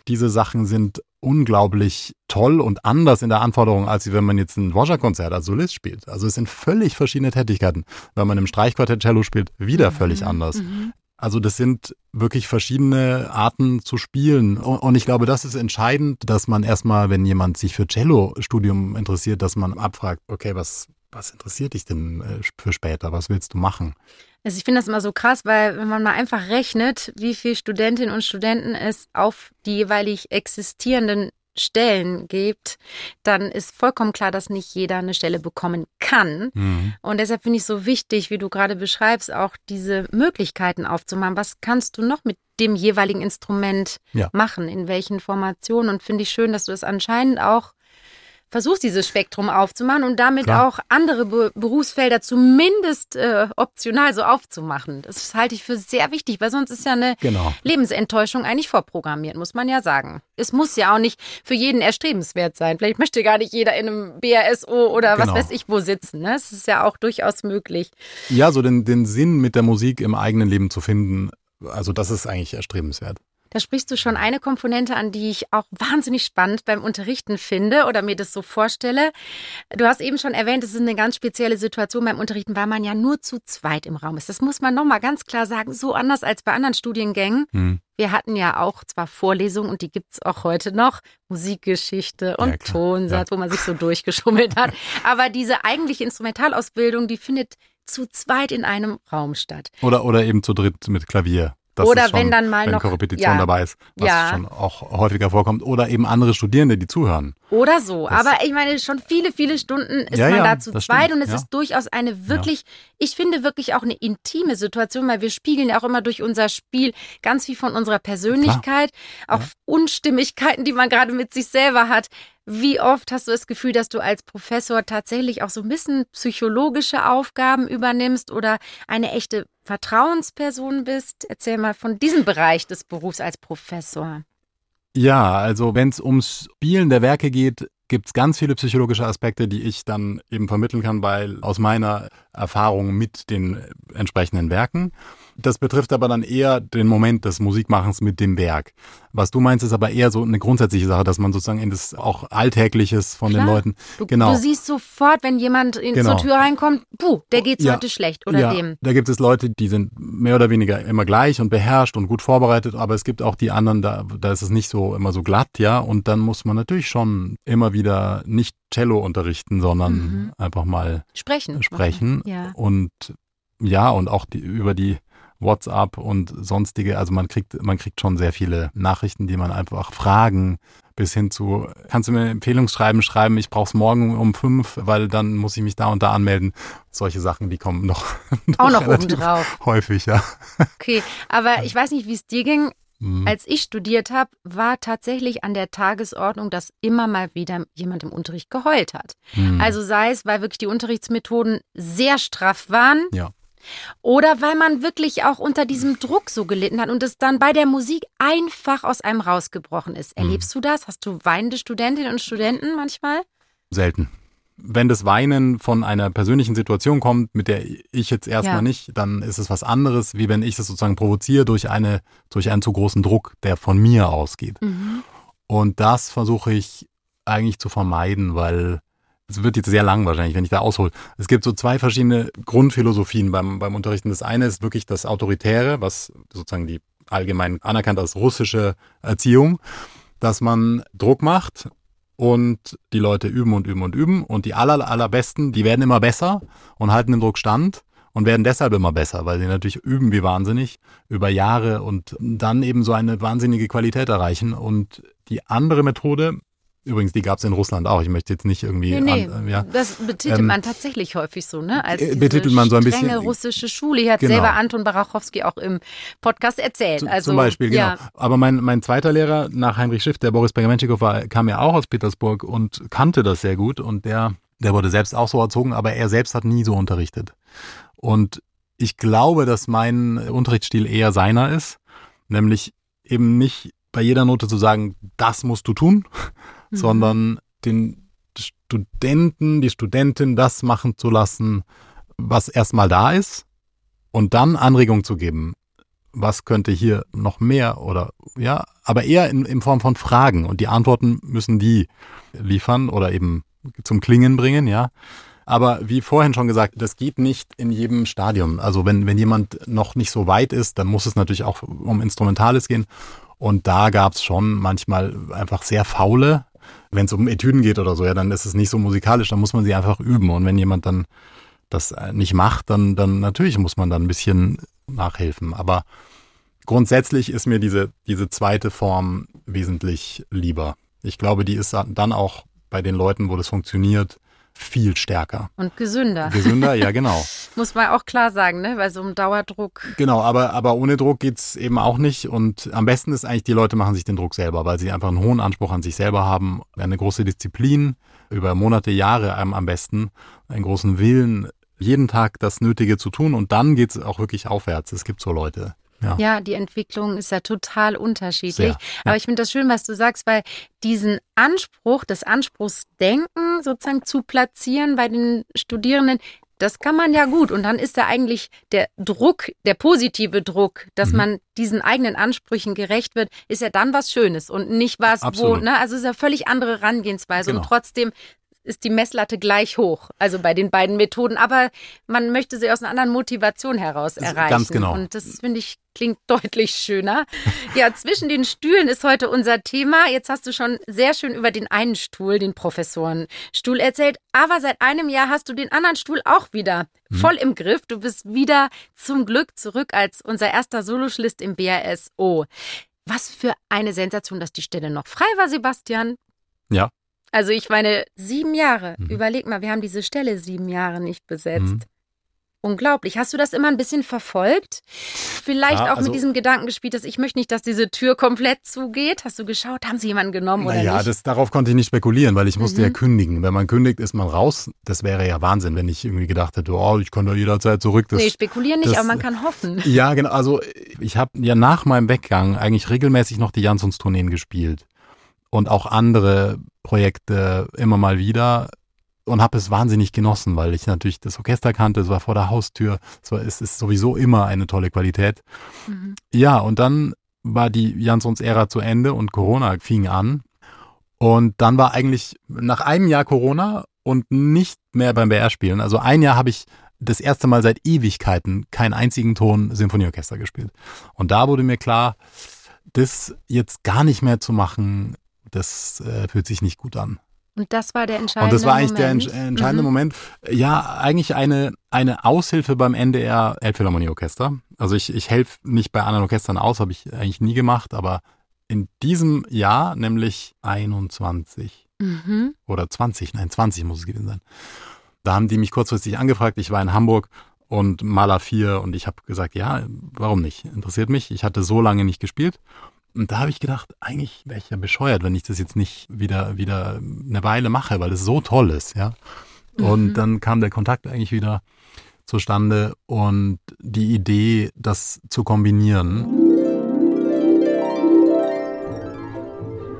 Diese Sachen sind unglaublich toll und anders in der Anforderung, als wenn man jetzt ein Dvorak-Konzert als Solist spielt. Also es sind völlig verschiedene Tätigkeiten. Wenn man im Streichquartett Cello spielt, wieder völlig mhm. anders. Mhm. Also das sind wirklich verschiedene Arten zu spielen. Und ich glaube, das ist entscheidend, dass man erstmal, wenn jemand sich für Cello-Studium interessiert, dass man abfragt, okay, was, was interessiert dich denn äh, für später? Was willst du machen? Also ich finde das immer so krass, weil wenn man mal einfach rechnet, wie viele Studentinnen und Studenten es auf die jeweilig existierenden Stellen gibt, dann ist vollkommen klar, dass nicht jeder eine Stelle bekommen kann. Mhm. Und deshalb finde ich so wichtig, wie du gerade beschreibst, auch diese Möglichkeiten aufzumachen. Was kannst du noch mit dem jeweiligen Instrument ja. machen? In welchen Formationen? Und finde ich schön, dass du das anscheinend auch versuchst, dieses Spektrum aufzumachen und damit Klar. auch andere Be Berufsfelder zumindest äh, optional so aufzumachen. Das halte ich für sehr wichtig, weil sonst ist ja eine genau. Lebensenttäuschung eigentlich vorprogrammiert, muss man ja sagen. Es muss ja auch nicht für jeden erstrebenswert sein. Vielleicht möchte gar nicht jeder in einem BRSO oder genau. was weiß ich wo sitzen. Ne? Das ist ja auch durchaus möglich. Ja, so den, den Sinn mit der Musik im eigenen Leben zu finden, also das ist eigentlich erstrebenswert. Da sprichst du schon eine Komponente an, die ich auch wahnsinnig spannend beim Unterrichten finde oder mir das so vorstelle. Du hast eben schon erwähnt, es ist eine ganz spezielle Situation beim Unterrichten, weil man ja nur zu zweit im Raum ist. Das muss man nochmal ganz klar sagen, so anders als bei anderen Studiengängen. Hm. Wir hatten ja auch zwar Vorlesungen und die gibt es auch heute noch, Musikgeschichte und ja, Tonsatz, ja. wo man sich so durchgeschummelt hat. Aber diese eigentliche Instrumentalausbildung, die findet zu zweit in einem Raum statt. Oder, oder eben zu dritt mit Klavier. Das oder schon, wenn dann mal wenn noch Korrepetition ja, dabei ist, was ja. schon auch häufiger vorkommt. Oder eben andere Studierende, die zuhören. Oder so. Das, Aber ich meine, schon viele, viele Stunden ist ja, man da zu zweit stimmt, und es ist durchaus eine wirklich, ich finde wirklich auch eine intime Situation, weil wir spiegeln ja auch immer durch unser Spiel ganz viel von unserer Persönlichkeit, Klar. auch Unstimmigkeiten, die man gerade mit sich selber hat. Wie oft hast du das Gefühl, dass du als Professor tatsächlich auch so ein bisschen psychologische Aufgaben übernimmst oder eine echte Vertrauensperson bist? Erzähl mal von diesem Bereich des Berufs als Professor. Ja, also wenn es ums Spielen der Werke geht, gibt es ganz viele psychologische Aspekte, die ich dann eben vermitteln kann, weil aus meiner Erfahrung mit den entsprechenden Werken. Das betrifft aber dann eher den Moment des Musikmachens mit dem Werk. Was du meinst, ist aber eher so eine grundsätzliche Sache, dass man sozusagen in das auch Alltägliches von Klar. den Leuten. Du, genau. du siehst sofort, wenn jemand in, Genau. zur Tür reinkommt, puh, der geht's Ja. heute schlecht oder ja, dem. Da gibt es Leute, die sind mehr oder weniger immer gleich und beherrscht und gut vorbereitet, aber es gibt auch die anderen, da, da ist es nicht so immer so glatt, ja. Und dann muss man natürlich schon immer wieder nicht Cello unterrichten, sondern Mhm. einfach mal Sprechen. sprechen. Ja. Und ja, und auch die, über die WhatsApp und sonstige, also man kriegt, man kriegt schon sehr viele Nachrichten, die man einfach fragen, bis hin zu, kannst du mir Empfehlungsschreiben schreiben, ich brauch's morgen um fünf, weil dann muss ich mich da und da anmelden. Solche Sachen, die kommen noch, Auch noch obendrauf. häufig, ja. Okay, aber ich weiß nicht, wie es dir ging. Mhm. Als ich studiert habe, war tatsächlich an der Tagesordnung, dass immer mal wieder jemand im Unterricht geheult hat. Mhm. Also sei es, weil wirklich die Unterrichtsmethoden sehr straff waren Ja. Oder weil man wirklich auch unter diesem Druck so gelitten hat und es dann bei der Musik einfach aus einem rausgebrochen ist. Mhm. Erlebst du das? Hast du weinende Studentinnen und Studenten manchmal? selten. Wenn das Weinen von einer persönlichen Situation kommt, mit der ich jetzt erstmal Ja. nicht, dann ist es was anderes, wie wenn ich das sozusagen provoziere durch eine, durch einen zu großen Druck, der von mir ausgeht. Mhm. Und das versuche ich eigentlich zu vermeiden, weil es wird jetzt sehr lang wahrscheinlich, wenn ich da aushole. Es gibt so zwei verschiedene Grundphilosophien beim, beim Unterrichten. Das eine ist wirklich das Autoritäre, was sozusagen die allgemein anerkannt als russische Erziehung, dass man Druck macht und die Leute üben und üben und üben und die aller, allerbesten, die werden immer besser und halten den Druck stand und werden deshalb immer besser, weil sie natürlich üben wie wahnsinnig über Jahre und dann eben so eine wahnsinnige Qualität erreichen. Und die andere Methode, übrigens, die gab es in Russland auch, ich möchte jetzt nicht irgendwie, Nee, nee, an, ja, das betitelt Ähm, man tatsächlich häufig so, ne? Als äh, betitelt man so ein bisschen- russische Schule. Hier hat Genau. selber Anton Barachowski auch im Podcast erzählt. Also, Zum Beispiel, genau. Ja, Aber mein, mein zweiter Lehrer nach Heinrich Schiff, der Boris Bergamentschikow war, kam ja auch aus Petersburg und kannte das sehr gut und der, der wurde selbst auch so erzogen, aber er selbst hat nie so unterrichtet. Und ich glaube, dass mein Unterrichtsstil eher seiner ist, nämlich eben nicht bei jeder Note zu sagen, das musst du tun, Mhm. sondern den Studenten, die Studentin das machen zu lassen, was erstmal da ist und dann Anregung zu geben. Was könnte hier noch mehr oder ja, aber eher in, in Form von Fragen und die Antworten müssen die liefern oder eben zum Klingen bringen, ja. Aber wie vorhin schon gesagt, das geht nicht in jedem Stadium. Also wenn, wenn jemand noch nicht so weit ist, dann muss es natürlich auch um Instrumentales gehen. Und da gab es schon manchmal einfach sehr faule. Wenn es um Etüden geht oder so, ja, dann ist es nicht so musikalisch, dann muss man sie einfach üben. Und wenn jemand dann das äh, nicht macht, dann, dann natürlich muss man dann ein bisschen nachhelfen. Aber grundsätzlich ist mir diese, diese zweite Form wesentlich lieber. Ich glaube, die ist dann auch bei den Leuten, wo das funktioniert, viel stärker. und gesünder. Gesünder, ja genau. Muss man auch klar sagen, ne? Bei so einem Dauerdruck. Genau, aber, aber ohne Druck geht's eben auch nicht. Und am besten ist eigentlich, die Leute machen sich den Druck selber, weil sie einfach einen hohen Anspruch an sich selber haben, eine große Disziplin, über Monate, Jahre am, am besten, einen großen Willen, jeden Tag das Nötige zu tun. Und dann geht's auch wirklich aufwärts. Es gibt so Leute. Ja. Ja, die Entwicklung ist ja total unterschiedlich. Sehr, ja. Aber ich finde das schön, was du sagst, weil diesen Anspruch, das Anspruchsdenken sozusagen zu platzieren bei den Studierenden, das kann man ja gut. Und dann ist da eigentlich der Druck, der positive Druck, dass Mhm. man diesen eigenen Ansprüchen gerecht wird, ist ja dann was Schönes und nicht was, wo, Absolut. ne, also es ist ja völlig andere Herangehensweise. Genau. Und trotzdem ist die Messlatte gleich hoch, also bei den beiden Methoden. Aber man möchte sie aus einer anderen Motivation heraus Ganz erreichen. genau. Und das finde ich klingt deutlich schöner. Ja, zwischen den Stühlen ist heute unser Thema. Jetzt hast du schon sehr schön über den einen Stuhl, den Professorenstuhl erzählt. Aber seit einem Jahr hast du den anderen Stuhl auch wieder voll im Griff. Du bist wieder zum Glück zurück als unser erster Soloschlist im BRSO. Was für eine Sensation, dass die Stelle noch frei war, Sebastian. Ja. Also ich meine, sieben Jahre. Mhm. Überleg mal, wir haben diese Stelle sieben Jahre nicht besetzt. Mhm. Unglaublich. Hast du das immer ein bisschen verfolgt? Vielleicht Ja, auch also- mit diesem Gedanken gespielt, dass ich möchte nicht, dass diese Tür komplett zugeht. Hast du geschaut, haben sie jemanden genommen oder Naja, nicht? das, darauf konnte ich nicht spekulieren, weil ich musste Mhm. ja kündigen. Wenn man kündigt, ist man raus. Das wäre ja Wahnsinn, wenn ich irgendwie gedacht hätte, oh, ich kann da jederzeit zurück. Das, nee, spekulieren nicht, das- aber man kann hoffen. Ja, genau. Also ich habe ja nach meinem Weggang eigentlich regelmäßig noch die Jansons-Tourneen gespielt und auch andere Projekte immer mal wieder. Und habe es wahnsinnig genossen, weil ich natürlich das Orchester kannte, es war vor der Haustür, es, war, es ist sowieso immer eine tolle Qualität. Mhm. Ja, und dann war die Jansons-Ära zu Ende und Corona fing an. Und dann war eigentlich nach einem Jahr Corona und nicht mehr beim BR spielen. Also ein Jahr habe ich das erste Mal seit Ewigkeiten keinen einzigen Ton Symphonieorchester gespielt. Und da wurde mir klar, das jetzt gar nicht mehr zu machen, das äh, fühlt sich nicht gut an. Und das war der entscheidende Moment. Und das war eigentlich Moment. der entscheidende mhm. Moment. Ja, eigentlich eine, eine Aushilfe beim NDR Elbphilharmonieorchester. Also ich, ich helfe nicht bei anderen Orchestern aus, habe ich eigentlich nie gemacht, aber in diesem Jahr, nämlich 21 mhm. oder 20, nein, 20 muss es gewesen sein. Da haben die mich kurzfristig angefragt. Ich war in Hamburg und Maler 4 und ich habe gesagt, ja, warum nicht? Interessiert mich. Ich hatte so lange nicht gespielt. Und da habe ich gedacht, eigentlich wäre ich ja bescheuert, wenn ich das jetzt nicht wieder, wieder eine Weile mache, weil es so toll ist, ja. Und mhm. dann kam der Kontakt eigentlich wieder zustande und die Idee, das zu kombinieren.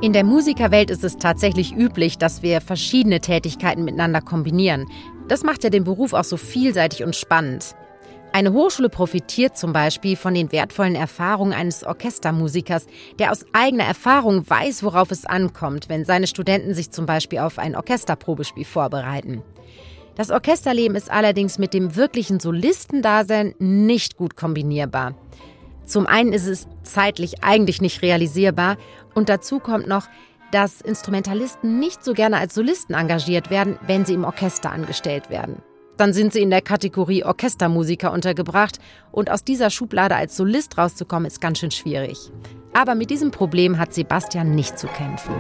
In der Musikerwelt ist es tatsächlich üblich, dass wir verschiedene Tätigkeiten miteinander kombinieren. Das macht ja den Beruf auch so vielseitig und spannend. Eine Hochschule profitiert zum Beispiel von den wertvollen Erfahrungen eines Orchestermusikers, der aus eigener Erfahrung weiß, worauf es ankommt, wenn seine Studenten sich zum Beispiel auf ein Orchesterprobespiel vorbereiten. Das Orchesterleben ist allerdings mit dem wirklichen Solistendasein nicht gut kombinierbar. Zum einen ist es zeitlich eigentlich nicht realisierbar und dazu kommt noch, dass Instrumentalisten nicht so gerne als Solisten engagiert werden, wenn sie im Orchester angestellt werden. Dann sind sie in der Kategorie Orchestermusiker untergebracht und aus dieser Schublade als Solist rauszukommen ist ganz schön schwierig. Aber mit diesem Problem hat Sebastian nicht zu kämpfen.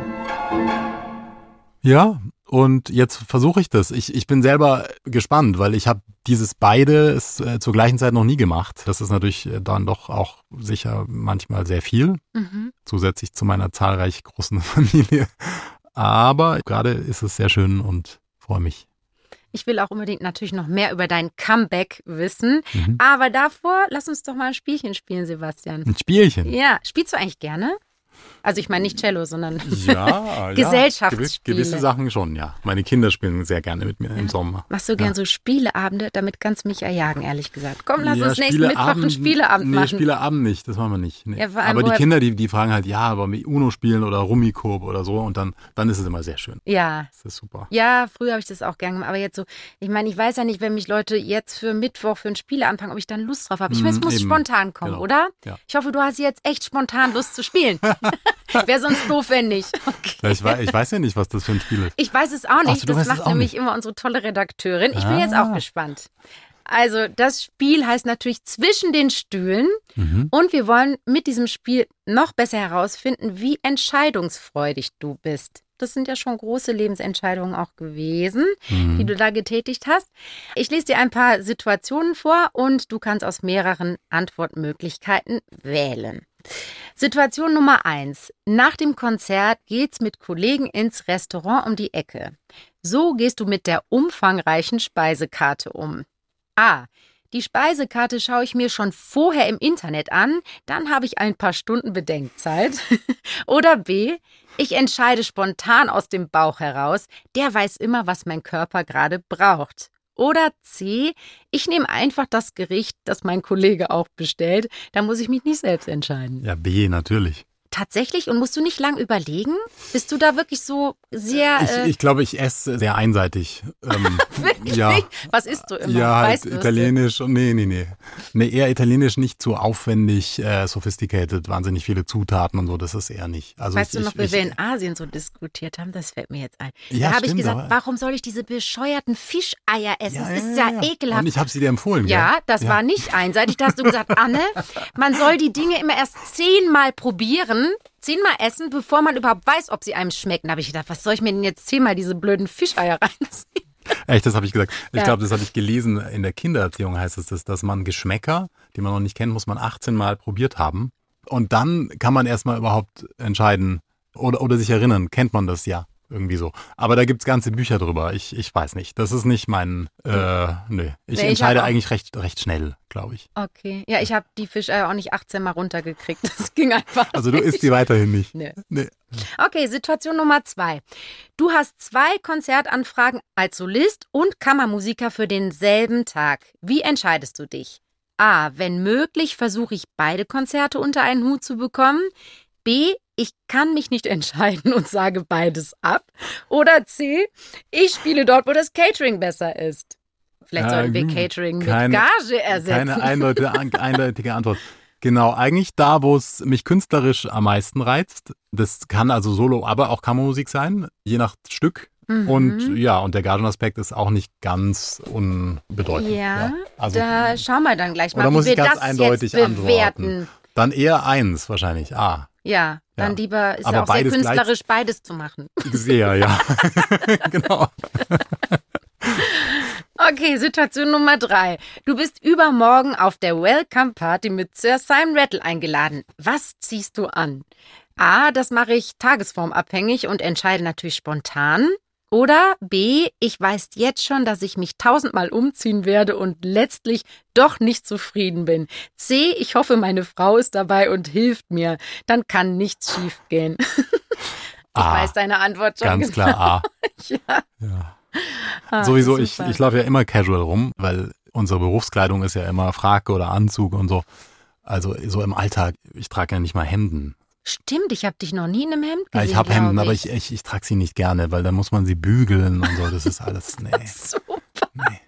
Ja, und jetzt versuche ich das. Ich, ich bin selber gespannt, weil ich habe dieses beide äh, zur gleichen Zeit noch nie gemacht. Das ist natürlich äh, dann doch auch sicher manchmal sehr viel, mhm. zusätzlich zu meiner zahlreich großen Familie. Aber gerade ist es sehr schön und freue mich. Ich will auch unbedingt natürlich noch mehr über dein Comeback wissen. Mhm. Aber davor, lass uns doch mal ein Spielchen spielen, Sebastian. Ein Spielchen? Ja. Spielst du eigentlich gerne? Also ich meine nicht Cello, sondern ja, Gesellschaftsspiele. gewisse Sachen schon, ja. Meine Kinder spielen sehr gerne mit mir ja. im Sommer. Machst du gern ja. so Spieleabende? Damit kannst du mich erjagen, ehrlich gesagt. Komm, lass ja, uns nächsten Mittwoch einen Spieleabend machen. Nee, Spieleabend nicht, das machen wir nicht. Nee. aber die Kinder, die, die fragen halt, ja, aber mit Uno spielen oder Rummikub oder so und dann, dann ist es immer sehr schön. Ja. Das ist super. Ja, früher habe ich das auch gern gemacht, aber jetzt so, ich meine, ich weiß ja nicht, wenn mich Leute jetzt für Mittwoch für ein Spiel anfangen, ob ich dann Lust drauf habe. Ich weiß, es muss eben. spontan kommen, genau. oder? Ja. Ich hoffe, du hast jetzt echt spontan Lust zu spielen. Wäre sonst doof, wenn nicht. Okay. Ich, weiß, ich, weiß, ja nicht, was das für ein Spiel ist. Ich weiß es auch nicht. So, das macht nämlich nicht. immer unsere tolle Redakteurin. Ich ah. bin jetzt auch ah. gespannt. Also das Spiel heißt natürlich zwischen den Stühlen mhm. und wir wollen mit diesem Spiel noch besser herausfinden, wie entscheidungsfreudig du bist. Das sind ja schon große Lebensentscheidungen auch gewesen, mhm. die du da getätigt hast. Ich lese dir ein paar Situationen vor und du kannst aus mehreren Antwortmöglichkeiten wählen. Situation Nummer eins. Nach dem Konzert geht's mit Kollegen ins Restaurant um die Ecke. So gehst du mit der umfangreichen Speisekarte um. A. Die Speisekarte schaue ich mir schon vorher im Internet an, dann habe ich ein paar Stunden Bedenkzeit. Oder B. Ich entscheide spontan aus dem Bauch heraus, der weiß immer, was mein Körper gerade braucht. Oder C, ich nehme einfach das Gericht, das mein Kollege auch bestellt. Da muss ich mich nicht selbst entscheiden. Ja, B, natürlich. Tatsächlich? Und musst du nicht lang überlegen? Bist du da wirklich so sehr. Ich, äh, ich glaube, ich esse sehr einseitig. Ähm, wirklich? Ja. Was isst du immer? Ja, halt italienisch. Nee, nee, nee. Nee, eher italienisch nicht zu aufwendig, äh, sophisticated, wahnsinnig viele Zutaten und so. Das ist eher nicht. Also weißt ich, du noch, wie wir in Asien so diskutiert haben? Das fällt mir jetzt ein. Ja, da habe ich gesagt, warum soll ich diese bescheuerten Fischeier essen? Ja, das ist ja, ja, ekelhaft. Und ich habe sie dir empfohlen. Ja, das war nicht einseitig. Da hast du gesagt, Anne, man soll die Dinge immer erst zehnmal probieren zehnmal essen, bevor man überhaupt weiß, ob sie einem schmecken. Da habe ich gedacht, was soll ich mir denn jetzt zehnmal diese blöden Fischeier reinziehen? Echt, das habe ich gesagt. Ich ja. glaube, das habe ich gelesen. In der Kindererziehung heißt es das, dass man Geschmäcker, die man noch nicht kennt, muss man 18 Mal probiert haben. Und dann kann man erstmal überhaupt entscheiden oder, oder sich erinnern, kennt man das ja. Irgendwie so. Aber da gibt's ganze Bücher drüber. Ich, ich weiß nicht. Das ist nicht mein, äh, nö. Ich Nee, ich entscheide eigentlich recht, recht schnell, glaube ich. Okay. Ja, ich habe die Fischeier auch nicht 18 Mal runtergekriegt. Das ging einfach. Also du isst die weiterhin nicht. Nee. Nee. Okay, Situation Nummer zwei. Du hast zwei Konzertanfragen als Solist und Kammermusiker für denselben Tag. Wie entscheidest du dich? A. Wenn möglich, versuche ich beide Konzerte unter einen Hut zu bekommen. B. Ich kann mich nicht entscheiden und sage beides ab. Oder C. Ich spiele dort, wo das Catering besser ist. Vielleicht Ja, sollten wir hm, Catering mit keine- Gage ersetzen. Keine eindeutige, eindeutige Antwort. Genau, eigentlich da, wo es mich künstlerisch am meisten reizt. Das kann also Solo, aber auch Kammermusik sein, je nach Stück. Mhm. Und ja, und der Gagenaspekt ist auch nicht ganz unbedeutend. Ja, also da schauen wir dann gleich mal, Oder wie muss wir ich ganz das eindeutig jetzt antworten? bewerten. dann eher eins wahrscheinlich. Ah, Ja, dann lieber ist Aber ja auch sehr künstlerisch beides zu machen. sehr, ja. genau. Okay, Situation Nummer drei. Du bist übermorgen auf der Welcome Party mit Sir Simon Rattle eingeladen. Was ziehst du an? A, das mache ich tagesformabhängig und entscheide natürlich spontan. Oder B, ich weiß jetzt schon, dass ich mich tausendmal umziehen werde und letztlich doch nicht zufrieden bin. C, ich hoffe, meine Frau ist dabei und hilft mir. Dann kann nichts schiefgehen. Ich A, weiß deine Antwort schon. Ah, ganz genau. klar A. Ja. Ja. Ah, Sowieso, ich, ich laufe ja immer casual rum, weil unsere Berufskleidung ist ja immer Frake oder Anzug und so. Also so im Alltag, ich trage ja nicht mal Hemden. Stimmt, ich habe dich noch nie in einem Hemd Ja, gesehen. ich habe Hemden, glaub aber ich, ich, ich trage sie nicht gerne, weil dann muss man sie bügeln und so. Das ist alles, nee. Super. nee.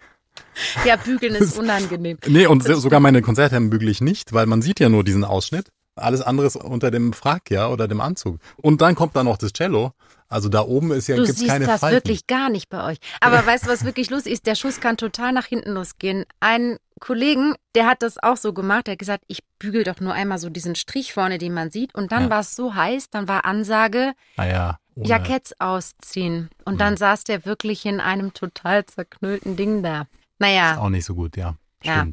Ja, bügeln ist unangenehm. Nee, und so- sogar meine Konzerthemden bügele ich nicht, weil man sieht ja nur diesen Ausschnitt. Alles andere ist unter dem Frack, ja, oder dem Anzug. Und dann kommt da noch das Cello. Also da oben ist ja, Du gibt's siehst keine das Falten. wirklich gar nicht bei euch. Aber weißt du, was wirklich lustig ist? Der Schuss kann total nach hinten losgehen. Ein Kollegen, der hat das auch so gemacht. Der hat gesagt, ich bügel doch nur einmal so diesen Strich vorne, den man sieht. Und dann Ja. war es so heiß, dann war Ansage, Ah ja. Jacketts ausziehen. Und Mhm. dann saß der wirklich in einem total zerknüllten Ding da. Ist Naja, auch nicht so gut, ja. Ja.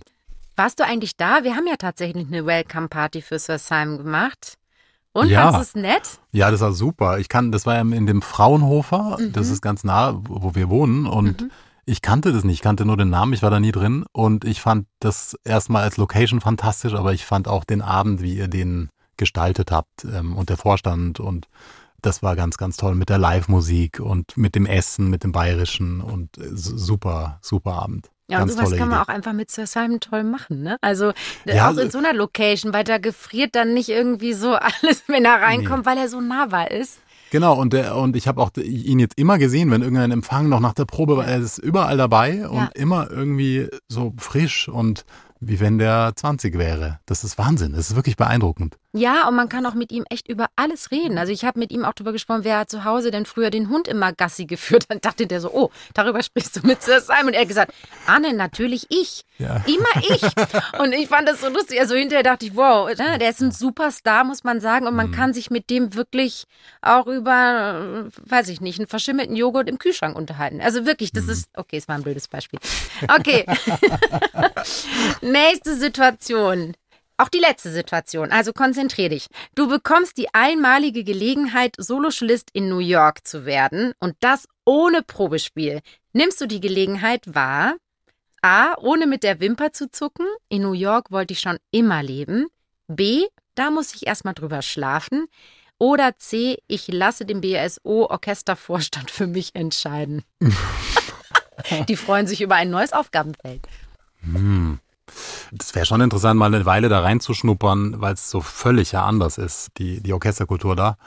Warst du eigentlich da? Wir haben ja tatsächlich eine Welcome-Party für Sir Simon gemacht. Und Ja. fandest du es nett? Ja, das war super. Ich kann, das war ja in dem Fraunhofer, Mhm. das ist ganz nah, wo wir wohnen. Und Mhm. ich kannte das nicht, ich kannte nur den Namen, ich war da nie drin. Und ich fand das erstmal als Location fantastisch, aber ich fand auch den Abend, wie ihr den gestaltet habt ähm, und der Vorstand und das war ganz, ganz toll mit der Live-Musik und mit dem Essen, mit dem Bayerischen und äh, super, super Abend. Ja, und ganz sowas tolle kann man Idee. auch einfach mit Sir Simon toll machen, ne? Also äh, Ja, auch in so einer Location, weil da gefriert dann nicht irgendwie so alles, wenn er reinkommt, weil er so nahbar ist. Genau, und, der, und ich habe auch ihn jetzt immer gesehen, wenn irgendein Empfang noch nach der Probe war, er ist überall dabei und Ja. immer irgendwie so frisch und wie wenn der 20 wäre. Das ist Wahnsinn, das ist wirklich beeindruckend. Ja, und man kann auch mit ihm echt über alles reden. Also ich habe mit ihm auch darüber gesprochen, wer hat zu Hause denn früher den Hund immer Gassi geführt. Dann dachte der so, oh, darüber sprichst du mit Sir Simon. Und er hat gesagt, Anne, natürlich ich. Ja. Immer ich. Und ich fand das so lustig. Also hinterher dachte ich, wow, ne, der ist ein Superstar, muss man sagen. Und man Mhm. kann sich mit dem wirklich auch über, weiß ich nicht, einen verschimmelten Joghurt im Kühlschrank unterhalten. Also wirklich, das ist, okay, es war ein blödes Beispiel. Okay. Nächste Situation. Auch die letzte Situation, also konzentrier dich. Du bekommst die einmalige Gelegenheit, Soloschlist in New York zu werden und das ohne Probespiel. Nimmst du die Gelegenheit wahr? A, ohne mit der Wimper zu zucken. In New York wollte ich schon immer leben. B, da muss ich erstmal drüber schlafen. Oder C, ich lasse den BSO-Orchestervorstand für mich entscheiden. Die freuen sich über ein neues Aufgabenfeld. Hm. Das wäre schon interessant, mal eine Weile da reinzuschnuppern, weil es so völlig ja anders ist, die, die Orchesterkultur da.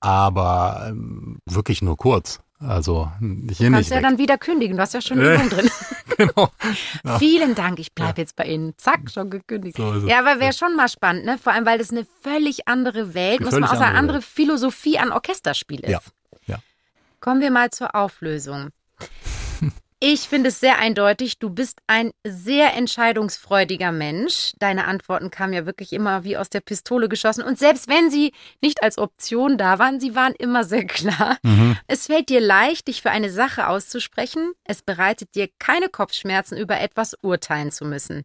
Aber ähm, wirklich nur kurz. Also hier Kannst nicht. ja weg. dann wieder kündigen. Du hast ja schon Äh. Übung drin. genau. Ja. Vielen Dank, ich bleibe jetzt bei Ihnen. Zack, schon gekündigt. So. Ja, aber wäre schon mal spannend, ne? Vor allem, weil das eine völlig andere Welt, Eine muss man auch sagen, andere andere Philosophie an Orchesterspiel ist. Ja, ja. Kommen wir mal zur Auflösung. Ich finde es sehr eindeutig, du bist ein sehr entscheidungsfreudiger Mensch. Deine Antworten kamen ja wirklich immer wie aus der Pistole geschossen. Und selbst wenn sie nicht als Option da waren, sie waren immer sehr klar. Mhm. Es fällt dir leicht, dich für eine Sache auszusprechen. Es bereitet dir keine Kopfschmerzen, über etwas urteilen zu müssen.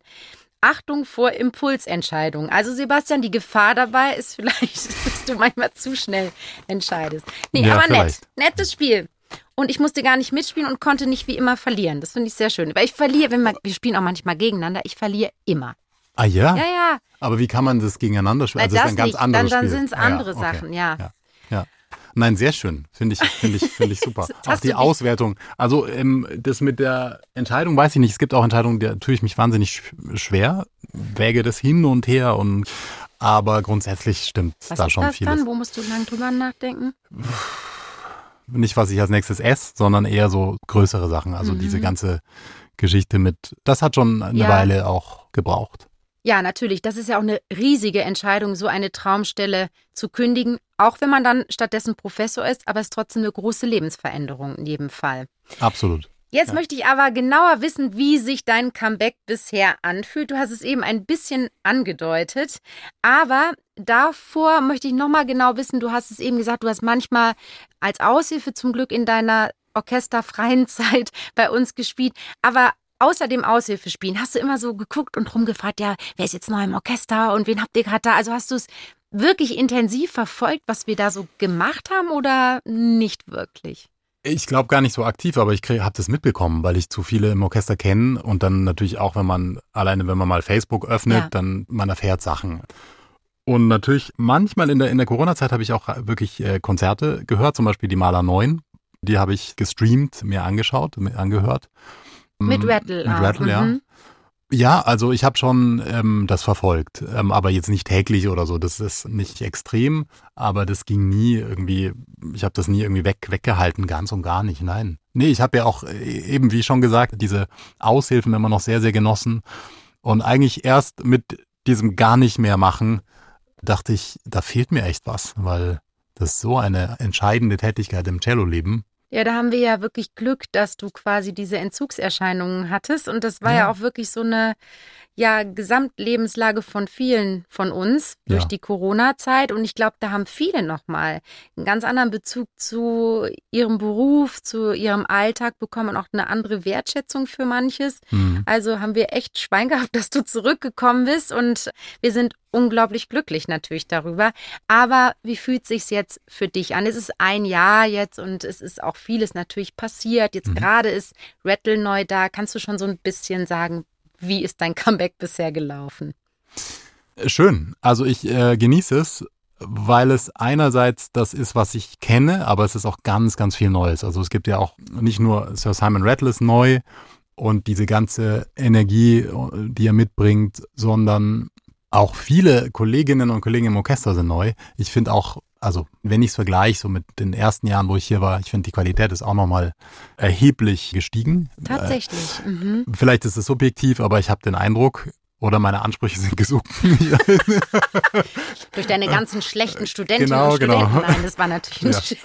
Achtung vor Impulsentscheidungen. Also Sebastian, die Gefahr dabei ist vielleicht, dass du manchmal zu schnell entscheidest. Nee, Ja, aber vielleicht. nett. Nettes Spiel. Und ich musste gar nicht mitspielen und konnte nicht wie immer verlieren. Das finde ich sehr schön. Weil ich verliere, wenn wir, wir spielen auch manchmal gegeneinander, ich verliere immer. Ah ja? Ja, ja. Aber wie kann man das gegeneinander spielen? Also das das ist ein ganz nicht. Dann, anderes dann Spiel. sind es Ja, andere okay. Sachen, ja. Ja. ja. Nein, sehr schön. Finde ich, finde ich, finde ich super. Auch die Auswertung. Also ähm, das mit der Entscheidung weiß ich nicht. Es gibt auch Entscheidungen, da tue ich mich wahnsinnig sch- schwer, wäge das hin und her und aber grundsätzlich stimmt Was da schon das vieles. dann? Wo musst du lang drüber nachdenken? Nicht, was ich als nächstes esse, sondern eher so größere Sachen. Also Mhm. diese ganze Geschichte mit, das hat schon eine Ja. Weile auch gebraucht. Ja, natürlich. Das ist ja auch eine riesige Entscheidung, so eine Traumstelle zu kündigen, auch wenn man dann stattdessen Professor ist, aber es ist trotzdem eine große Lebensveränderung in jedem Fall. Absolut. Jetzt Ja. möchte ich aber genauer wissen, wie sich dein Comeback bisher anfühlt. Du hast es eben ein bisschen angedeutet, aber davor möchte ich nochmal genau wissen, du hast es eben gesagt, du hast manchmal als Aushilfe zum Glück in deiner orchesterfreien Zeit bei uns gespielt, aber außer dem Aushilfespielen hast du immer so geguckt und rumgefragt, ja, wer ist jetzt neu im Orchester und wen habt ihr gerade da? Also hast du es wirklich intensiv verfolgt, was wir da so gemacht haben oder nicht wirklich? Ich glaube gar nicht so aktiv, aber ich habe das mitbekommen, weil ich zu viele im Orchester kenne und dann natürlich auch, wenn man alleine, wenn man mal Facebook öffnet, Ja. dann man erfährt Sachen. Und natürlich manchmal in der in der Corona-Zeit habe ich auch wirklich äh, Konzerte gehört, zum Beispiel die Maler 9. Die habe ich gestreamt, mir angeschaut, mir angehört. Mit Mm, Rattle. Mit. Rattle, ja. Mhm. Ja, also ich habe schon ähm, das verfolgt, ähm, aber jetzt nicht täglich oder so. Das ist nicht extrem, aber das ging nie irgendwie. Ich habe das nie irgendwie weg weggehalten, ganz und gar nicht. Nein, nee, ich habe ja auch äh, eben wie schon gesagt diese Aushilfen immer noch sehr sehr genossen und eigentlich erst mit diesem gar nicht mehr machen dachte ich, da fehlt mir echt was, weil das ist so eine entscheidende Tätigkeit im Cello-Leben. Ja, da haben wir ja wirklich Glück, dass du quasi diese Entzugserscheinungen hattest. Und das war ja, Ja. auch wirklich so eine ja, Gesamtlebenslage von vielen von uns durch Ja. die Corona-Zeit. Und ich glaube, da haben viele nochmal einen ganz anderen Bezug zu ihrem Beruf, zu ihrem Alltag bekommen und auch eine andere Wertschätzung für manches. Hm. Also haben wir echt Schwein gehabt, dass du zurückgekommen bist und wir sind unglaublich glücklich natürlich darüber. Aber wie fühlt sich's jetzt für dich an? Es ist ein Jahr jetzt und es ist auch vieles natürlich passiert. Jetzt Mhm. gerade ist Rattle neu da. Kannst du schon so ein bisschen sagen, wie ist dein Comeback bisher gelaufen? Schön. Also ich äh, genieße es, weil es einerseits das ist, was ich kenne, aber es ist auch ganz, ganz viel Neues. Also es gibt ja auch nicht nur Sir Simon Rattle ist neu und diese ganze Energie, die er mitbringt, sondern auch viele Kolleginnen und Kollegen im Orchester sind neu. Ich finde auch, also wenn ich es vergleiche, so mit den ersten Jahren, wo ich hier war, ich finde die Qualität ist auch nochmal erheblich gestiegen. Tatsächlich. Mhm. Äh, vielleicht ist es subjektiv, aber ich habe den Eindruck, oder meine Ansprüche sind gesunken. Durch deine ganzen schlechten Studentinnen Genau, und genau. Studenten. Nein, das war natürlich ein. Scherz.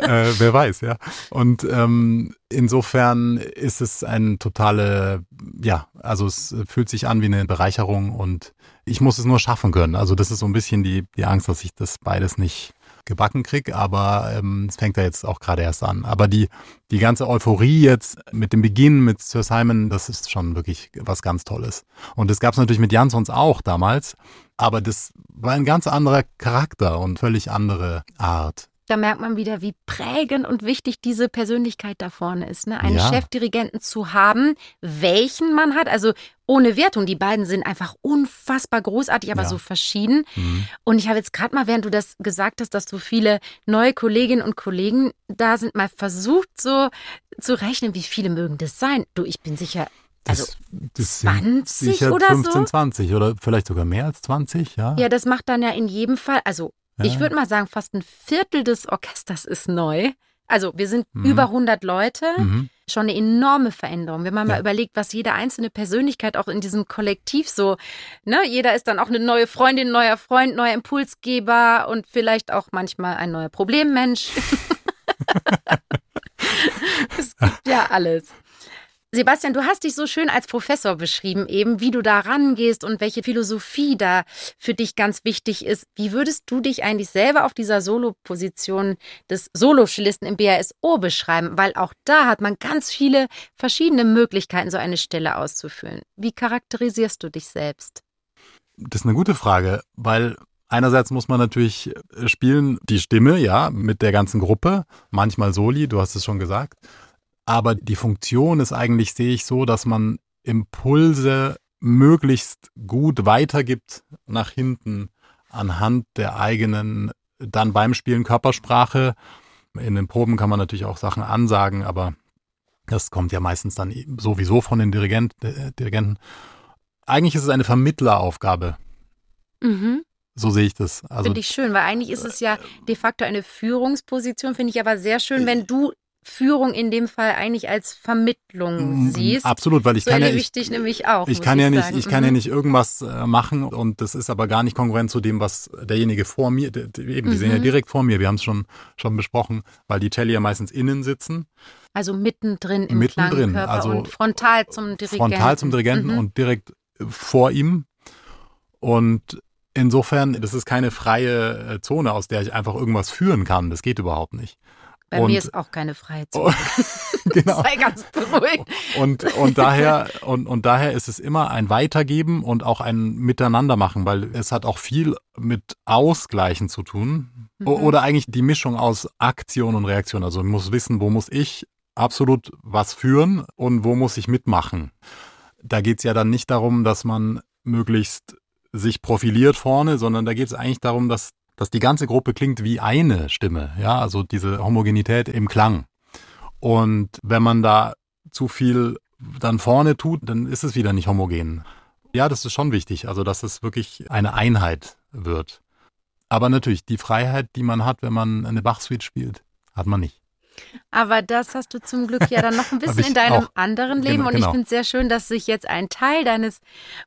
äh, wer weiß, ja. Und ähm, insofern ist es ein totale, ja, also es fühlt sich an wie eine Bereicherung und ich muss es nur schaffen können. Also das ist so ein bisschen die, die Angst, dass ich das beides nicht gebacken krieg, aber ähm, es fängt ja jetzt auch gerade erst an. Aber die, die ganze Euphorie jetzt mit dem Beginn mit Sir Simon, das ist schon wirklich was ganz Tolles. Und das gab es natürlich mit Jansons auch damals, aber das war ein ganz anderer Charakter und völlig andere Art. Da merkt man wieder, wie prägend und wichtig diese Persönlichkeit da vorne ist. Ne? Einen Ja. Chefdirigenten zu haben, welchen man hat. Also ohne Wertung. Die beiden sind einfach unfassbar großartig, aber Ja. so verschieden. Mhm. Und ich habe jetzt gerade mal, während du das gesagt hast, dass so viele neue Kolleginnen und Kollegen da sind, mal versucht so zu rechnen, wie viele mögen das sein. Du, ich bin sicher, also Das, das sind 20 sicher oder 15, so? 20 oder vielleicht sogar mehr als 20, ja. Ja, das macht dann ja in jedem Fall, also Ja. ich würde mal sagen, fast ein Viertel des Orchesters ist neu. Also wir sind Mhm. über 100 Leute. Mhm. Schon eine enorme Veränderung. Wenn man Ja. mal überlegt, was jede einzelne Persönlichkeit auch in diesem Kollektiv so, ne, jeder ist dann auch eine neue Freundin, neuer Freund, neuer Impulsgeber und vielleicht auch manchmal ein neuer Problemmensch. es gibt ja alles. Sebastian, du hast dich so schön als Professor beschrieben, eben wie du da rangehst und welche Philosophie da für dich ganz wichtig ist. Wie würdest du dich eigentlich selber auf dieser Solo-Position des Soloschlisten im BASO beschreiben? Weil auch da hat man ganz viele verschiedene Möglichkeiten, so eine Stelle auszufüllen. Wie charakterisierst du dich selbst? Das ist eine gute Frage, weil Einerseits muss man natürlich spielen die Stimme, ja, mit der ganzen Gruppe, manchmal Soli, du hast es schon gesagt. Aber die Funktion ist eigentlich, sehe ich so, dass man Impulse möglichst gut weitergibt nach hinten anhand der eigenen, dann beim Spielen Körpersprache. In den Proben kann man natürlich auch Sachen ansagen, aber das kommt ja meistens dann sowieso von den Dirigent, äh, Dirigenten. Eigentlich ist es eine Vermittleraufgabe. Mhm. So sehe ich das. Also, finde ich schön, weil eigentlich ist es ja de facto eine Führungsposition, finde ich aber sehr schön, wenn du Führung in dem Fall eigentlich als Vermittlung mm, siehst. Absolut, weil ich so kann ja ich dich nämlich auch. Ich kann ich ja nicht, sagen. ich kann mhm. ja nicht irgendwas äh, machen und das ist aber gar nicht konkurrent zu dem, was derjenige vor mir, eben, die mhm. sind ja mhm. direkt vor mir. Wir haben es schon schon besprochen, weil die Celli ja meistens innen sitzen. Also mittendrin im mittendrin, Klangkörper also und frontal zum Dirigenten. Frontal zum Dirigenten mhm. und direkt vor ihm und Insofern, das ist keine freie äh, Zone, aus der ich einfach irgendwas führen kann. Das geht überhaupt nicht. Bei und, mir ist auch keine freie Zone. genau. Sei ganz beruhigt. Und, und, daher, und, und daher ist es immer ein Weitergeben und auch ein Miteinander machen, weil es hat auch viel mit Ausgleichen zu tun. Mhm. Oder eigentlich die Mischung aus Aktion und Reaktion. Also ich muss wissen, wo muss ich absolut was führen und wo muss ich mitmachen. Da geht es ja dann nicht darum, dass man möglichst sich profiliert vorne, sondern da geht es eigentlich darum, dass dass die ganze Gruppe klingt wie eine Stimme, ja, also diese Homogenität im Klang. Und wenn man da zu viel dann vorne tut, dann ist es wieder nicht homogen. Ja, das ist schon wichtig, also dass es wirklich eine Einheit wird. Aber natürlich, die Freiheit, die man hat, wenn man eine Bach-Suite spielt, hat man nicht. Aber das hast du zum Glück ja dann noch ein bisschen in deinem auch. anderen Leben. Genau, und ich genau. finde es sehr schön, dass sich jetzt ein Teil deines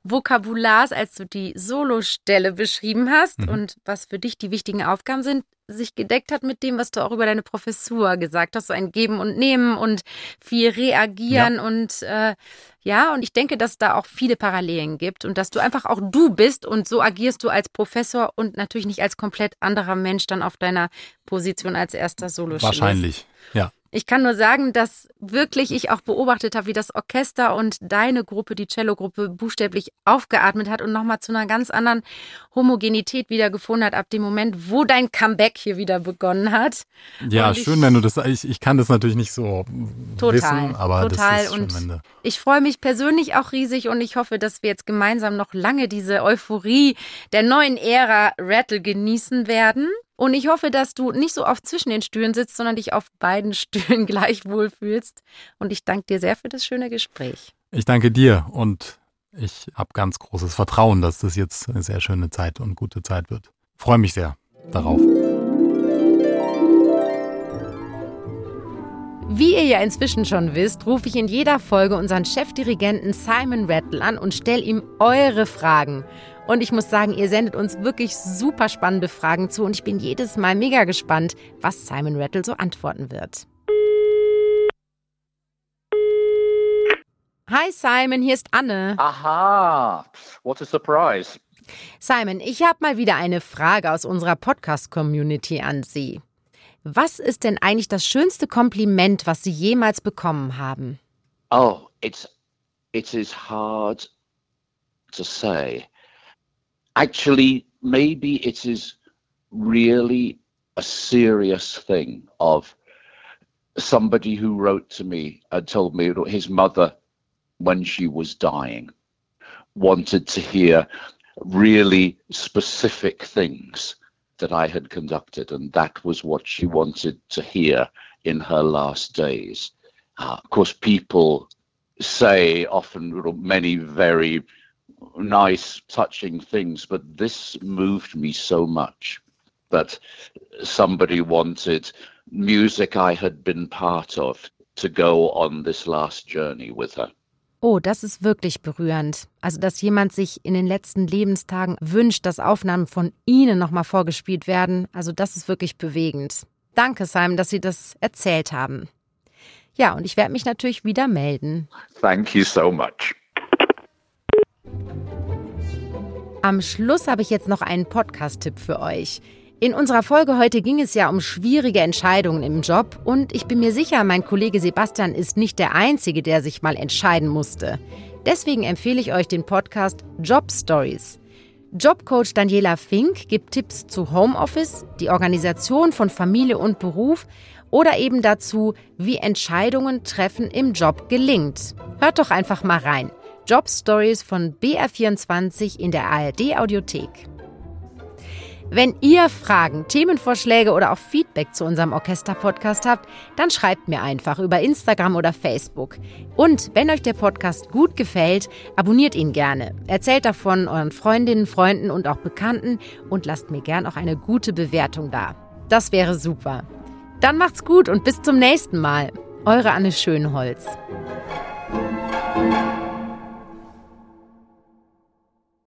Vokabulars, als du die Solostelle beschrieben hast mhm. und was für dich die wichtigen Aufgaben sind, sich gedeckt hat mit dem, was du auch über deine Professur gesagt hast, so ein Geben und Nehmen und viel reagieren ja. und äh, ja, und ich denke, dass da auch viele Parallelen gibt und dass du einfach auch du bist und so agierst du als Professor und natürlich nicht als komplett anderer Mensch dann auf deiner Position als erster solo Wahrscheinlich, ja. Ich kann nur sagen, dass wirklich ich auch beobachtet habe, wie das Orchester und deine Gruppe, die Cello-Gruppe, buchstäblich aufgeatmet hat und nochmal zu einer ganz anderen Homogenität wiedergefunden hat, ab dem Moment, wo dein Comeback hier wieder begonnen hat. Ja, ich, schön, wenn du das, ich, ich kann das natürlich nicht so total, wissen, aber total. das ist schön, wenn du Ich freue mich persönlich auch riesig und ich hoffe, dass wir jetzt gemeinsam noch lange diese Euphorie der neuen Ära Rattle genießen werden. Und ich hoffe, dass du nicht so oft zwischen den Stühlen sitzt, sondern dich auf beiden Stühlen gleich wohl fühlst. Und ich danke dir sehr für das schöne Gespräch. Ich danke dir und ich habe ganz großes Vertrauen, dass das jetzt eine sehr schöne Zeit und gute Zeit wird. Freue mich sehr darauf. Wie ihr ja inzwischen schon wisst, rufe ich in jeder Folge unseren Chefdirigenten Simon Rattle an und stelle ihm eure Fragen. Und ich muss sagen, ihr sendet uns wirklich super spannende Fragen zu und ich bin jedes Mal mega gespannt, was Simon Rattle so antworten wird. Hi Simon, hier ist Anne. Aha, what a surprise. Simon, ich habe mal wieder eine Frage aus unserer Podcast-Community an Sie. Was ist denn eigentlich das schönste Kompliment, was Sie jemals bekommen haben? Oh, it's it is hard to say. actually, maybe it is really a serious thing of somebody who wrote to me and told me his mother, when she was dying, wanted to hear really specific things that I had conducted, and that was what she wanted to hear in her last days. Uh, of course, people say often many very nice, touching things, but this moved me so much that somebody wanted music I had been part of to go on this last journey with her. Oh, das ist wirklich berührend. Also, dass jemand sich in den letzten Lebenstagen wünscht, dass Aufnahmen von Ihnen nochmal vorgespielt werden. Also, das ist wirklich bewegend. Danke, Simon, dass Sie das erzählt haben. Ja, und ich werde mich natürlich wieder melden. Thank you so much. Am Schluss habe ich jetzt noch einen Podcast-Tipp für euch. In unserer Folge heute ging es ja um schwierige Entscheidungen im Job und ich bin mir sicher, mein Kollege Sebastian ist nicht der Einzige, der sich mal entscheiden musste. Deswegen empfehle ich euch den Podcast Job Stories. Jobcoach Daniela Fink gibt Tipps zu Homeoffice, die Organisation von Familie und Beruf oder eben dazu, wie Entscheidungen treffen im Job gelingt. Hört doch einfach mal rein. Job Stories von BR24 in der ARD Audiothek. Wenn ihr Fragen, Themenvorschläge oder auch Feedback zu unserem Orchester-Podcast habt, dann schreibt mir einfach über Instagram oder Facebook. Und wenn euch der Podcast gut gefällt, abonniert ihn gerne. Erzählt davon euren Freundinnen, Freunden und auch Bekannten und lasst mir gern auch eine gute Bewertung da. Das wäre super. Dann macht's gut und bis zum nächsten Mal. Eure Anne Schönholz.